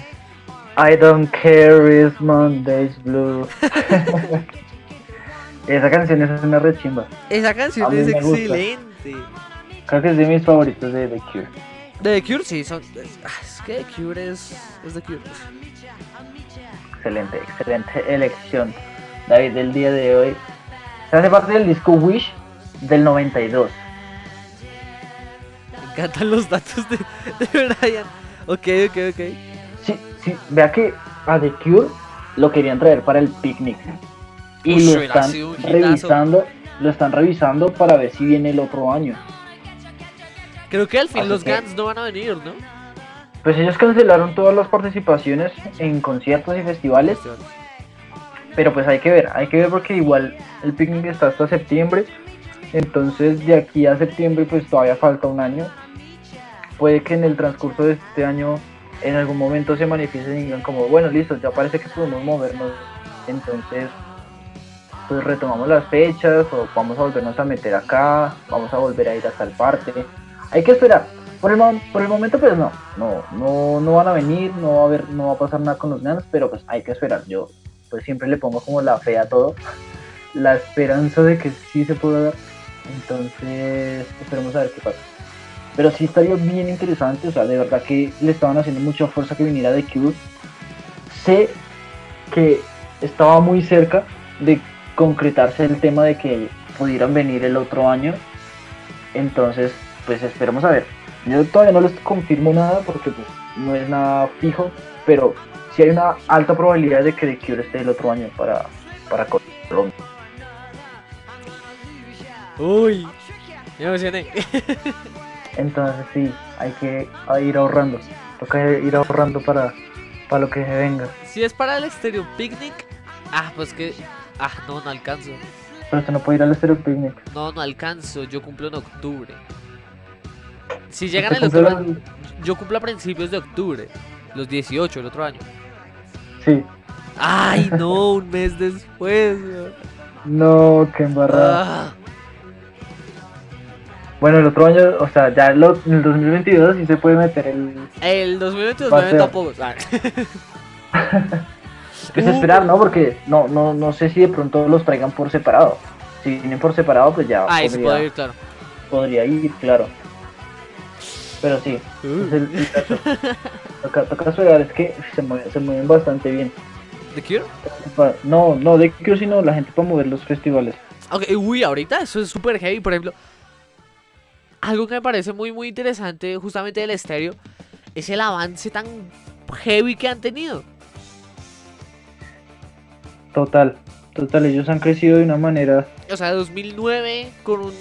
I don't care if Monday's blue. Esa canción es una rechimba. Esa canción es excelente. Creo que es de mis favoritos de The Cure. De The Cure, sí, son. Es, ah, es que The Cure es. Es The Cure. Excelente, excelente elección. David, del día de hoy. Se hace parte del disco Wish del 92. Me encantan los datos de, de Brian. Ok, ok, ok. Sí, sí, vea que a The Cure lo querían traer para el picnic. Y lo están revisando, lo están revisando para ver si viene el otro año. Creo que al fin Así los que- Guns no van a venir, ¿no? Pues ellos cancelaron todas las participaciones en conciertos y festivales, pero pues hay que ver, hay que ver porque igual el picnic está hasta septiembre, entonces de aquí a septiembre pues todavía falta un año. Puede que en el transcurso de este año en algún momento se manifiesten y digan como, bueno, listo, ya parece que podemos movernos, entonces pues retomamos las fechas o vamos a volvernos a meter acá, vamos a volver a ir a tal parte. Hay que esperar. Por el, por el momento pues no, no, no, no van a venir, no va a haber, no va a pasar nada con los Guns, pero pues hay que esperar. Yo pues siempre le pongo como la fe a todo, la esperanza de que sí se pueda dar. Entonces esperemos a ver qué pasa. Pero sí estaría bien interesante, o sea, de verdad que le estaban haciendo mucha fuerza que viniera de Cure. Sé que estaba muy cerca de concretarse el tema de que pudieran venir el otro año. Entonces, pues esperemos a ver. Yo todavía no les confirmo nada porque pues no es nada fijo, pero sí hay una alta probabilidad de que The Cure esté el otro año para, para Colombia. Uy, me emocioné. Entonces sí, hay que ir ahorrando. Toca ir ahorrando para, para lo que se venga. si es para el Estéreo Picnic, ah, pues que. Ah, no, no alcanzo. Pero usted no puede ir al Stereo Picnic. No, no alcanzo. Yo cumplo en octubre. Si llegan ¿Usted el año, yo cumplo a principios de octubre. Los 18, el otro año. Sí. Ay, no, un mes después. No, qué embarrada. Ah, Bueno, el otro año, o sea, ya lo- en el 2022 sí se puede meter el... el 2022 Va me a meto a ser. pocos. Ah. Es Uh, esperar, ¿no? Porque no, no, no sé si de pronto los traigan por separado. Si vienen por separado, pues ya se podría, puede ir, claro. podría ir, claro. Pero sí, Uh. es el, el caso. toca, toca esperar, es que se mueven, se mueven bastante bien. ¿The Cure? No, no de Cure, sino la gente para mover los festivales. Ok, uy, ahorita eso es súper heavy. Por ejemplo, algo que me parece muy, muy interesante justamente del estéreo es el avance tan heavy que han tenido. Total, total, ellos han crecido de una manera... O sea, 2009 con un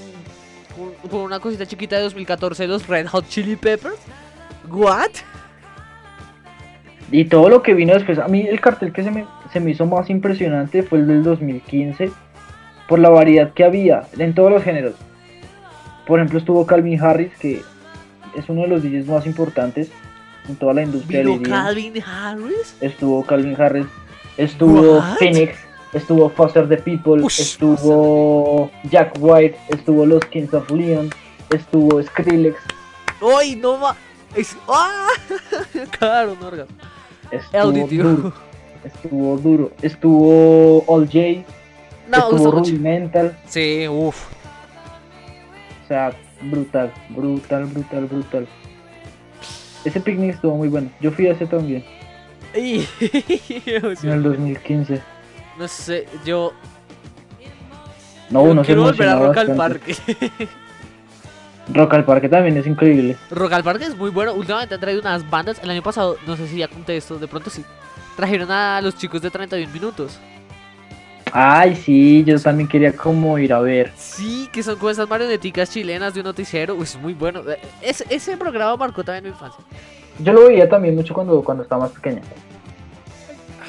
con, con una cosita chiquita de 2014 los Red Hot Chili Peppers. What? Y todo lo que vino después, a mí el cartel que se me, se me hizo más impresionante fue el del 2015, por la variedad que había en todos los géneros. Por ejemplo, estuvo Calvin Harris, que es uno de los DJs más importantes en toda la industria del ¿Vino EDM. Calvin Harris? Estuvo Calvin Harris, estuvo What? Phoenix, estuvo Foster the People, Ush, estuvo Jack White, estuvo los Kings of Leon, estuvo Skrillex, ¡Ay, no ma! Es... ¡Ah! claro, no, orgasmo. estuvo duro, estuvo duro, estuvo All J, No, estuvo. Rudimental, Sí, uff. O sea, brutal, brutal, brutal, brutal. Ese picnic estuvo muy bueno. Yo fui a ese también, en el 2015. No sé, yo, No, uno se quiero volver a Rock al. Parque. Rock al Parque también es increíble. Rock al Parque es muy bueno. Últimamente han traído unas bandas. El año pasado, no sé si ya conté esto, de pronto sí. Trajeron a los chicos de 31 minutos. Ay, sí, yo también quería como ir a ver. Sí, que son como esas marioneticas chilenas de un noticiero. Es muy bueno. Eh, Ese, programa marcó también mi infancia. Yo lo veía también mucho cuando, cuando estaba más pequeña.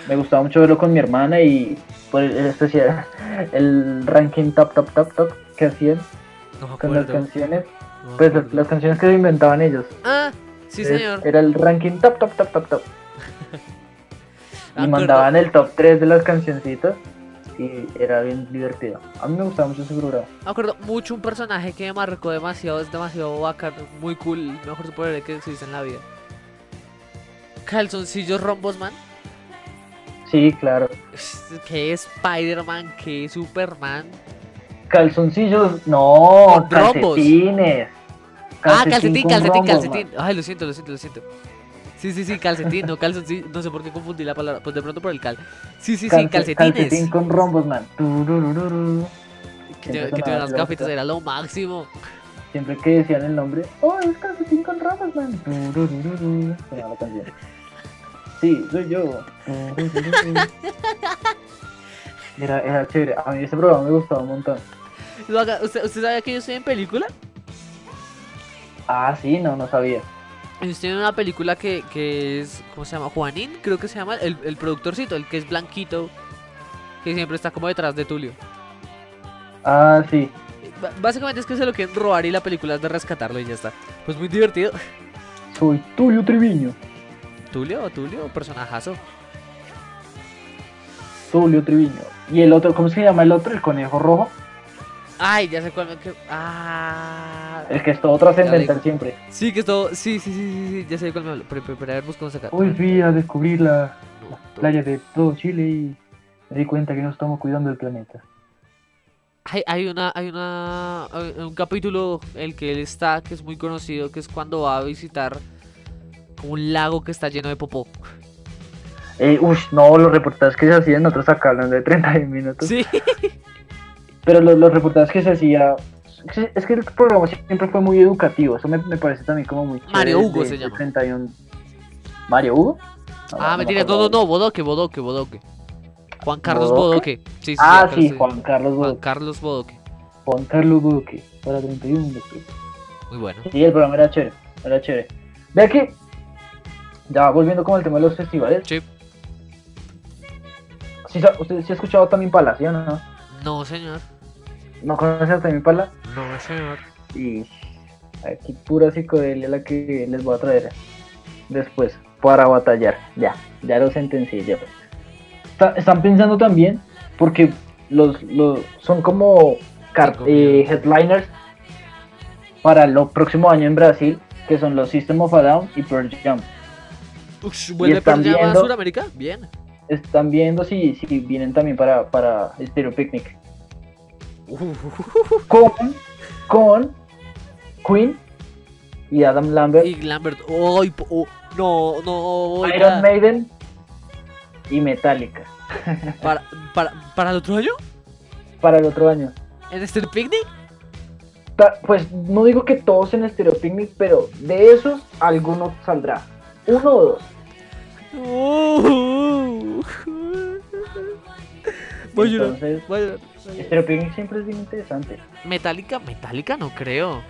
Me gustaba mucho verlo con mi hermana y por el, especial el ranking top top top top que hacían No con las canciones. no Pues las, canciones que se inventaban ellos. Ah, sí, Es- señor. Era el ranking top top top top top. Y mandaban el top 3 de las cancioncitas y era bien divertido. A mí me gustaba mucho ese programa. Me acuerdo mucho un personaje que me marcó demasiado. Es demasiado bacán, muy cool. Mejor superhéroe que existe en la vida. Calzoncillos rombos, man. Sí, claro. Que Spider-Man, que Superman. Calzoncillos, no, rombos. calcetines. ah, calcetín, calcetín, calcetín. Ay, lo siento, lo siento, lo siento. Sí, sí, sí, calcetín, no calzoncillo. No sé por qué confundí la palabra. Pues de pronto por el cal. Sí, sí, sí. Calce- calcetines. Calcetín con rombos, man. Tururururu. Que, te- que tuvieran las gafitas era lo máximo. Siempre que decían el nombre, oh, es calcetín con rombos, man. Sonaba la canción. Sí, soy yo. Era, era chévere. A mí ese programa me gustaba un montón. ¿Usted, ¿Usted sabía que yo estoy en película? Ah, sí, no, no sabía. Yo estoy en una película que, que es. ¿Cómo se llama? Juanín, creo que se llama. El, el productorcito, el que es blanquito. Que siempre está como detrás de Tulio. Ah, sí. B- Básicamente es que se lo quieren robar y la película es de rescatarlo y ya está. Pues muy divertido. Soy Tulio Triviño. Tulio, Tulio, personajazo. Tulio Triviño. Y el otro, ¿cómo se llama el otro? El conejo rojo. Ay, ya sé cuál me. que- Ah. El que es todo trascendental siempre. Sí, que es todo. Sí, sí, sí, sí, sí, ya sé cuál me hablo. Pero, pero, pero a ver, buscamos acá. Hoy fui a descubrir la No, de todo Chile y me di cuenta que no estamos cuidando el planeta. Hay, hay una, hay una, hay un capítulo el que él está, que es muy conocido, que es cuando va a visitar como un lago que está lleno de popó. Eh, uff, no, los reportajes que se hacían, nosotros acá hablando de 30 minutos. Sí. Pero los, los reportajes que se hacía. es que- el programa siempre fue muy educativo. Eso me, me parece también como muy. Mario Hugo de- se llama. 31. ¿Mario Hugo? No, ah, no me mentira, no, no, no, Bodoque, Bodoque, Bodoque. Juan Carlos ¿Bodoque? Bodoque. Sí, sí, Ah, sí, Juan Carlos Juan Bodoque. Carlos Bodoque. Juan Carlos Bodoque. Para 31 de. Muy bueno. Sí, el programa era chévere. Era chévere. Vea que. Ya volviendo con el tema de los festivales. Sí. Sí, ¿Usted sí ha escuchado también Pala, sí o no? No, señor. ¿No conoce a también Pala? No, señor. Y aquí pura psicodelia la que les voy a traer después para batallar. Ya, ya lo sentencié. Ya. Está- están pensando también, porque los, los son como eh, headliners para el próximo año en Brasil, que son los System of a Down y Pearl Jam. Ush, ¿Vuelve están Pearl Jam a viendo- Sudamérica? Bien. Están viendo si, si vienen también para, para Stereo Picnic. Con, con Queen y Adam Lambert. y Lambert. Oh, no, no. Iron Maiden y Metallica ¿Para, para, ¿Para el otro año? para el otro año. ¿En este picnic? Ta- Pues no digo que todos en Stereo Picnic, pero de esos alguno saldrá. Uno o dos. Uh. Voy a llorar, Entonces, voy a llorar. Picnic siempre es bien interesante. Metallica, Metallica no creo.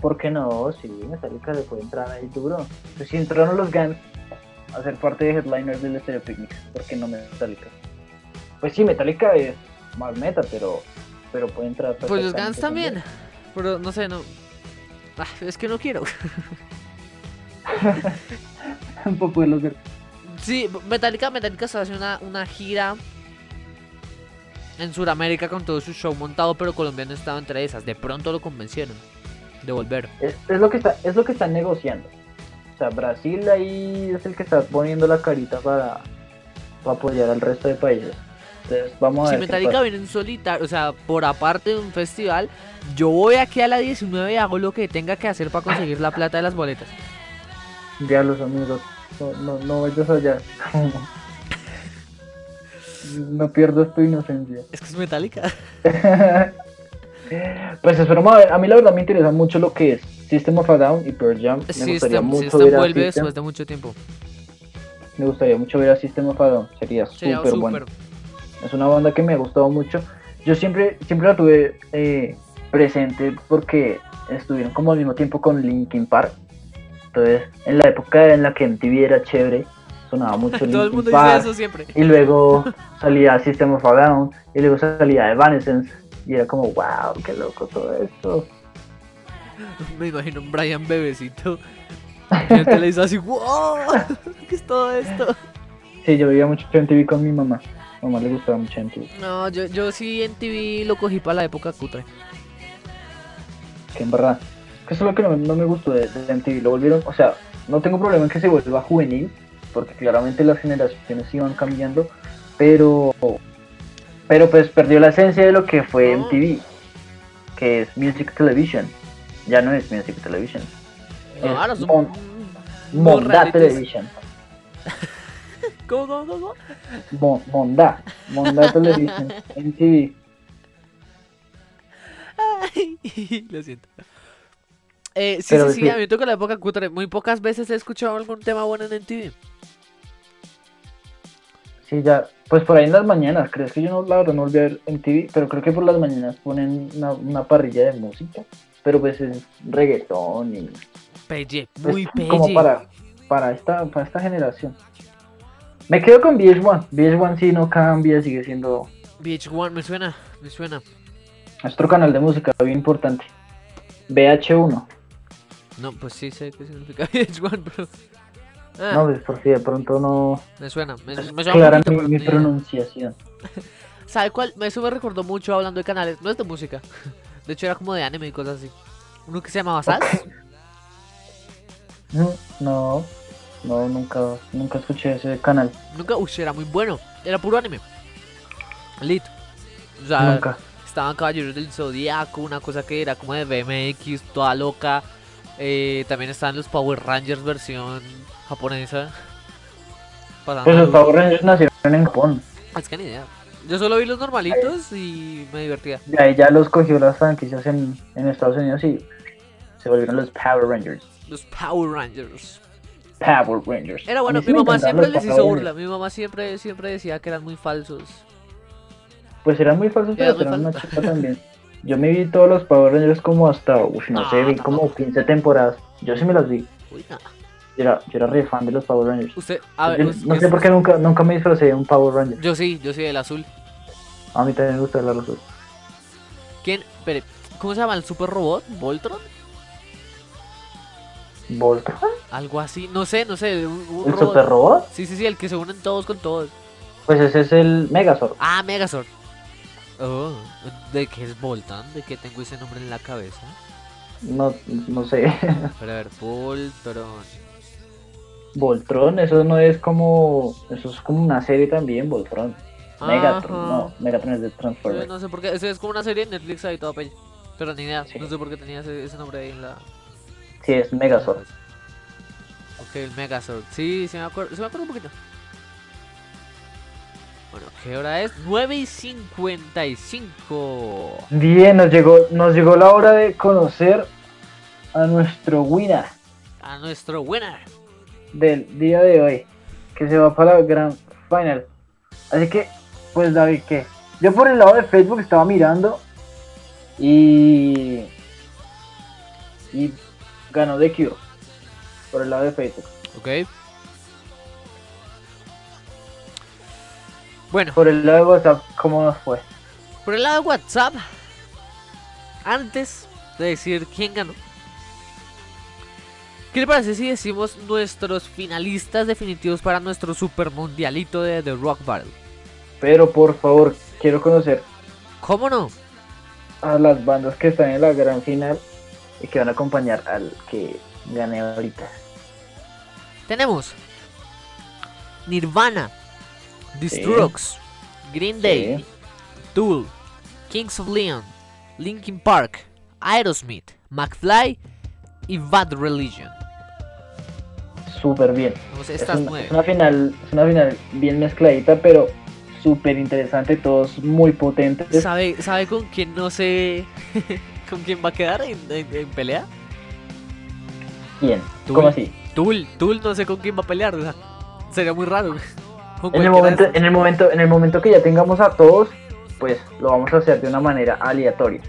¿Por qué no? Sí, Metallica le puede entrar ahí duro. Pues si entraron los Guns a ser parte de headliners del Stereo Picnic, ¿por qué no Metallica? Pues sí, Metallica es más meta, pero, pero puede entrar. Pues los Guns también. Pero no sé, no. Ah, es que no quiero. Un poco de los ver. Sí, Metallica, Metallica está haciendo una, una gira en Sudamérica con todo su show montado, pero Colombia no estaba entre esas. De pronto lo convencieron de volver. Es, es lo que está, es lo que están negociando. O sea, Brasil ahí es el que está poniendo la carita para, para apoyar al resto de países. Entonces vamos a Si ver. Metallica viene en solitario, o sea, por aparte de un festival, yo voy aquí a la 19 y hago lo que tenga que hacer para conseguir la plata de las boletas. Diablos amigos, no, no, no vayas allá. no pierdas tu inocencia. Es que es Metallica. pues esperamos a ver. A mí la verdad me interesa mucho lo que es System of a Down y Pearl Jam. Me Sí, gustaría mucho ver a vuelve System. después de mucho tiempo. Me gustaría mucho ver a System of a Down. Sería súper. bueno. Es una banda que me ha gustado mucho. Yo siempre, siempre la tuve eh, presente porque estuvieron como al mismo tiempo con Linkin Park. Entonces, en la época en la que MTV era chévere, sonaba mucho Todo el mundo Park. dice eso siempre. Y luego salía System of a Down. Y luego salía Evanescence. Y era como, wow, qué loco todo esto. Me imagino un Brian bebecito. Y le hizo así, wow, ¿qué es todo esto? Sí, yo veía mucho MTV con mi mamá. A mamá le gustaba mucho MTV. No, yo, yo sí en TV lo cogí para la época cutre. Que en verdad. Que eso es lo que no, no me gustó de, de MTV. Lo volvieron, o sea, no tengo problema en que se vuelva juvenil, porque claramente las generaciones iban cambiando, pero, pero pues perdió la esencia de lo que fue. MTV, que es Music Television. Ya no es Music Television. No, es Mon-. Television. ¿Cómo, cómo, cómo? Mon- Monda. Monda Television. MTV. Ay, Lo siento. Eh, sí, Pero sí, sí, sí. a mí me toca la época cutre. Muy pocas veces he escuchado algún tema bueno en MTV. Sí, ya, pues por ahí en las mañanas, crees que yo no, la verdad no volví a ver MTV, pero creo que por las mañanas ponen una, una parrilla de música, pero pues es reggaetón y Pelle, muy pelle. como para, para esta, para esta generación. Me quedo con VH1, VH1 sí no cambia, sigue siendo VH1, me suena, me suena. nuestro canal de música bien importante. VH1, No, pues sí sé qué significa VH1, pero... Ah, no, pues por si de pronto no me suena, me, me suena clara poquito, mi, mi pronunciación. ¿Sabe cuál? Eso me recordó mucho hablando de canales, no es de música. De hecho era como de anime y cosas así. Uno que se llamaba Sas. Mm, No, no, nunca, nunca escuché ese canal, Nunca, uy, era muy bueno. Era puro anime. Lit. O sea, nunca. estaban Caballeros del Zodíaco, una cosa que era como de BMX, toda loca. Eh, también estaban los Power Rangers versión japonesa. Pues los Power Rangers nacieron en Japón. Es que ni idea. Yo solo vi los normalitos y me divertía. De ahí ya los cogió las franquicias en, en Estados Unidos y se volvieron los Power Rangers. Los Power Rangers. Power Rangers. Era bueno, mi mamá siempre les hizo burla. Mi mamá siempre, siempre decía que eran muy falsos. Pues eran muy falsos, pero eran una chica también. Yo me vi todos los Power Rangers como hasta, uf, no sé, vi no. como 15 temporadas. Yo sí me las vi. Uy. Yo era, yo era re fan de los Power Rangers. Usted, a ver, Yo no sé por qué nunca, nunca me disfracé de un Power Ranger. Yo sí, yo sí, el azul. A mí también me gusta el azul. ¿Quién? Espere, ¿cómo se llama el super robot? ¿Voltron? ¿Voltron? Algo así, no sé, no sé. Un, un ¿El robot. Super Robot? Sí, sí, sí, el que se unen todos con todos. Pues ese es el Megazord. Ah, Megazord. Oh, ¿de qué es Voltron? ¿De qué tengo ese nombre en la cabeza? No, no sé. Pero a ver, Voltron. Voltron, eso no es como. Eso es como una serie también, Voltron. Megatron, Ajá. no, Megatron es de Yo Transformers. no sé por qué, ese es como una serie de Netflix ahí toda pelle. Pero ni idea, Sí. no sé por qué tenía ese, ese nombre ahí en la... Sí, es Megazord. Ok, el Megazord. Sí, sí me acuerdo, sí me acuerdo un poquito. Bueno, ¿qué hora es? 9 y 55. Bien, nos llegó, nos llegó la hora de conocer a nuestro winner A nuestro winner. del día de hoy, que se va para la Grand Final. Así que, pues David, ¿qué? Yo por el lado de Facebook estaba mirando y. Y ganó The Cure. Por el lado de Facebook. Ok. Bueno, Por el lado de WhatsApp, ¿cómo nos fue? por el lado de WhatsApp, antes de decir quién ganó, ¿qué le parece si decimos nuestros finalistas definitivos para nuestro super mundialito de The Rock Battle? Pero por favor, quiero conocer ¿Cómo no? a las bandas que están en la gran final y que van a acompañar al que gane ahorita. Tenemos Nirvana, The. Strokes, Green Day. Tool, Kings of Leon, Linkin Park, Aerosmith, McFly y Bad Religion. Súper bien. Es, estas una final, es una final bien mezcladita, pero súper interesante, todos muy potentes. ¿Sabe, ¿Sabe con quién no sé con quién va a quedar en, en- en pelea? Bien, Tú- ¿cómo así? Tool, Tool no sé con quién va a pelear, o sea, sería muy raro. En el, momento, en, el momento, en el momento que ya tengamos a todos, pues lo vamos a hacer de una manera aleatoria.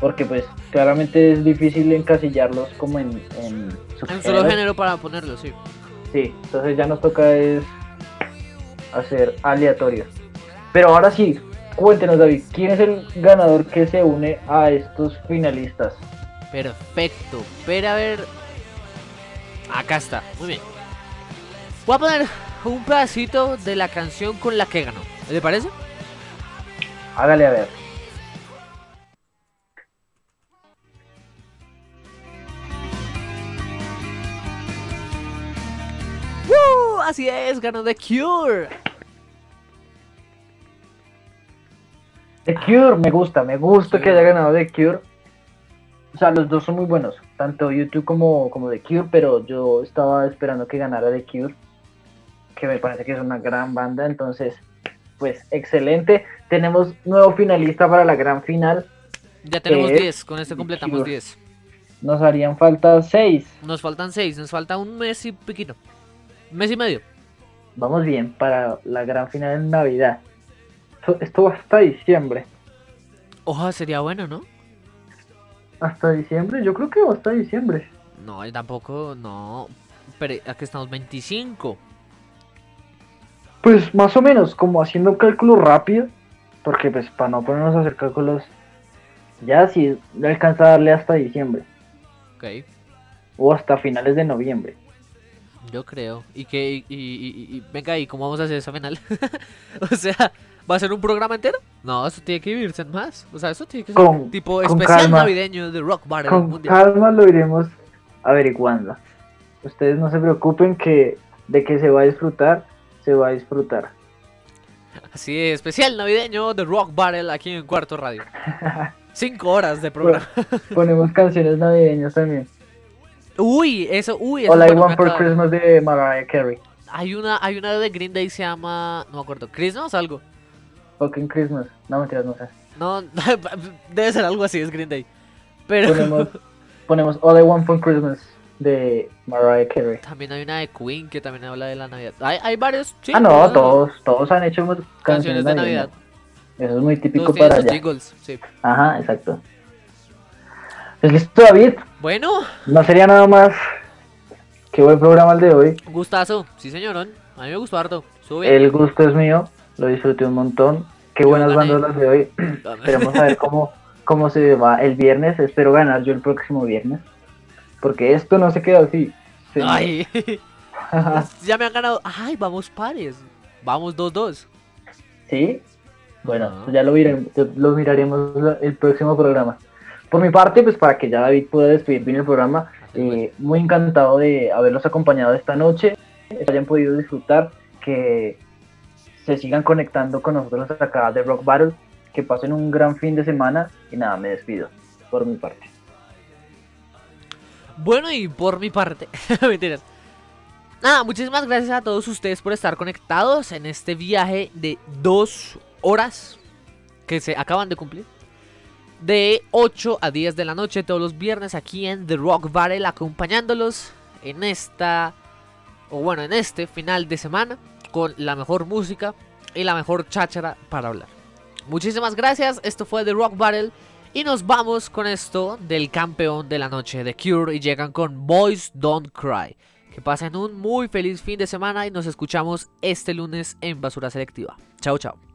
Porque pues claramente es difícil encasillarlos como en, en En solo género para ponerlo, sí. Sí, entonces ya nos toca es hacer aleatorios. Pero ahora sí, cuéntenos David, ¿quién es el ganador que se une a estos finalistas? Perfecto. Pero a ver. Acá está. Muy bien. Voy a poner un pedacito de la canción con la que ganó. ¿Le parece? Hágale a ver. así es, ganó The Cure. The Cure, me gusta, me gusta Sí. que haya ganado The Cure. O sea, los dos son muy buenos, tanto YouTube como, como The Cure, pero yo estaba esperando que ganara The Cure, que me parece que es una gran banda, entonces, pues excelente. Tenemos nuevo finalista para la gran final, Ya tenemos ¿Qué? 10, con este completamos Cure. 10. nos harían falta seis. Nos faltan 6, nos falta un mes y piquito. Un mes y medio. Vamos bien para la gran final en Navidad. Esto, esto va hasta diciembre. Ojalá sería bueno, ¿no? ¿Hasta diciembre? Yo creo que va hasta diciembre. No, tampoco, no. Pero aquí estamos 25. Pues más o menos, como haciendo un cálculo rápido, porque pues para no ponernos a hacer cálculos, ya si no alcanza a darle hasta diciembre, Ok, o hasta finales de noviembre. yo creo. Y que, y, y- y- y- venga, ¿y cómo vamos a hacer esa final? o sea, ¿va a ser un programa entero? No, eso tiene que vivirse en más. O sea, eso tiene que ser Con- tipo con especial calma. navideño de Rock Battle Con Mundial. calma lo iremos averiguando. Ustedes no se preocupen que de que se va a disfrutar, se va a disfrutar. Así es, especial navideño de Rock Battle aquí en Cuarto Radio. Cinco horas de programa. Ponemos canciones navideñas también. Uy, eso, uy, eso All I Want for Christmas de Mariah Carey. Hay una, hay una de Green Day se llama, no me acuerdo, Christmas algo. Fucking Christmas. No mentiras, no sé. No, debe ser algo así, es Green Day. Pero Ponemos, ponemos All I Want for Christmas de Mariah Carey. también hay una de Queen que también habla de la Navidad. Hay, hay varios, sí, ah, no, todos- todos, han hecho canciones, canciones de. Navidad. Eso es muy típico para allá. jingles, sí. Ajá, exacto. Listo, David. Bueno, No sería nada más. Qué buen programa el de hoy. gustazo, sí señorón. A mí me gustó harto. Bien. El gusto es mío. Lo disfruté un montón. Qué Yo buenas gané. bandas las de hoy. Esperemos a ver cómo, cómo se va el viernes. Espero ganar yo el próximo viernes. Porque esto no se queda así. Ay, ya me han ganado. Ay, vamos pares. Vamos 2-2. ¿Sí? Bueno, ya lo, miraremos, lo miraremos el próximo programa. Por mi parte, pues para que ya David pueda despedir bien el programa, eh, muy encantado de haberlos acompañado esta noche, que hayan podido disfrutar, que se sigan conectando con nosotros acá de Rock Battle, que pasen un gran fin de semana y nada, me despido por mi parte. Bueno, y por mi parte, mentiras. Nada, muchísimas gracias a todos ustedes por estar conectados en este viaje de dos horas que se acaban de cumplir. De 8 a 10 de la noche todos los viernes aquí en The Rock Battle acompañándolos en esta, o bueno, en este final de semana con la mejor música y la mejor cháchara para hablar. Muchísimas gracias, esto fue The Rock Battle y nos vamos con esto del campeón de la noche de Cure y llegan con Boys Don't Cry. Que pasen un muy feliz fin de semana y nos escuchamos este lunes en Basura Selectiva. Chao, chao.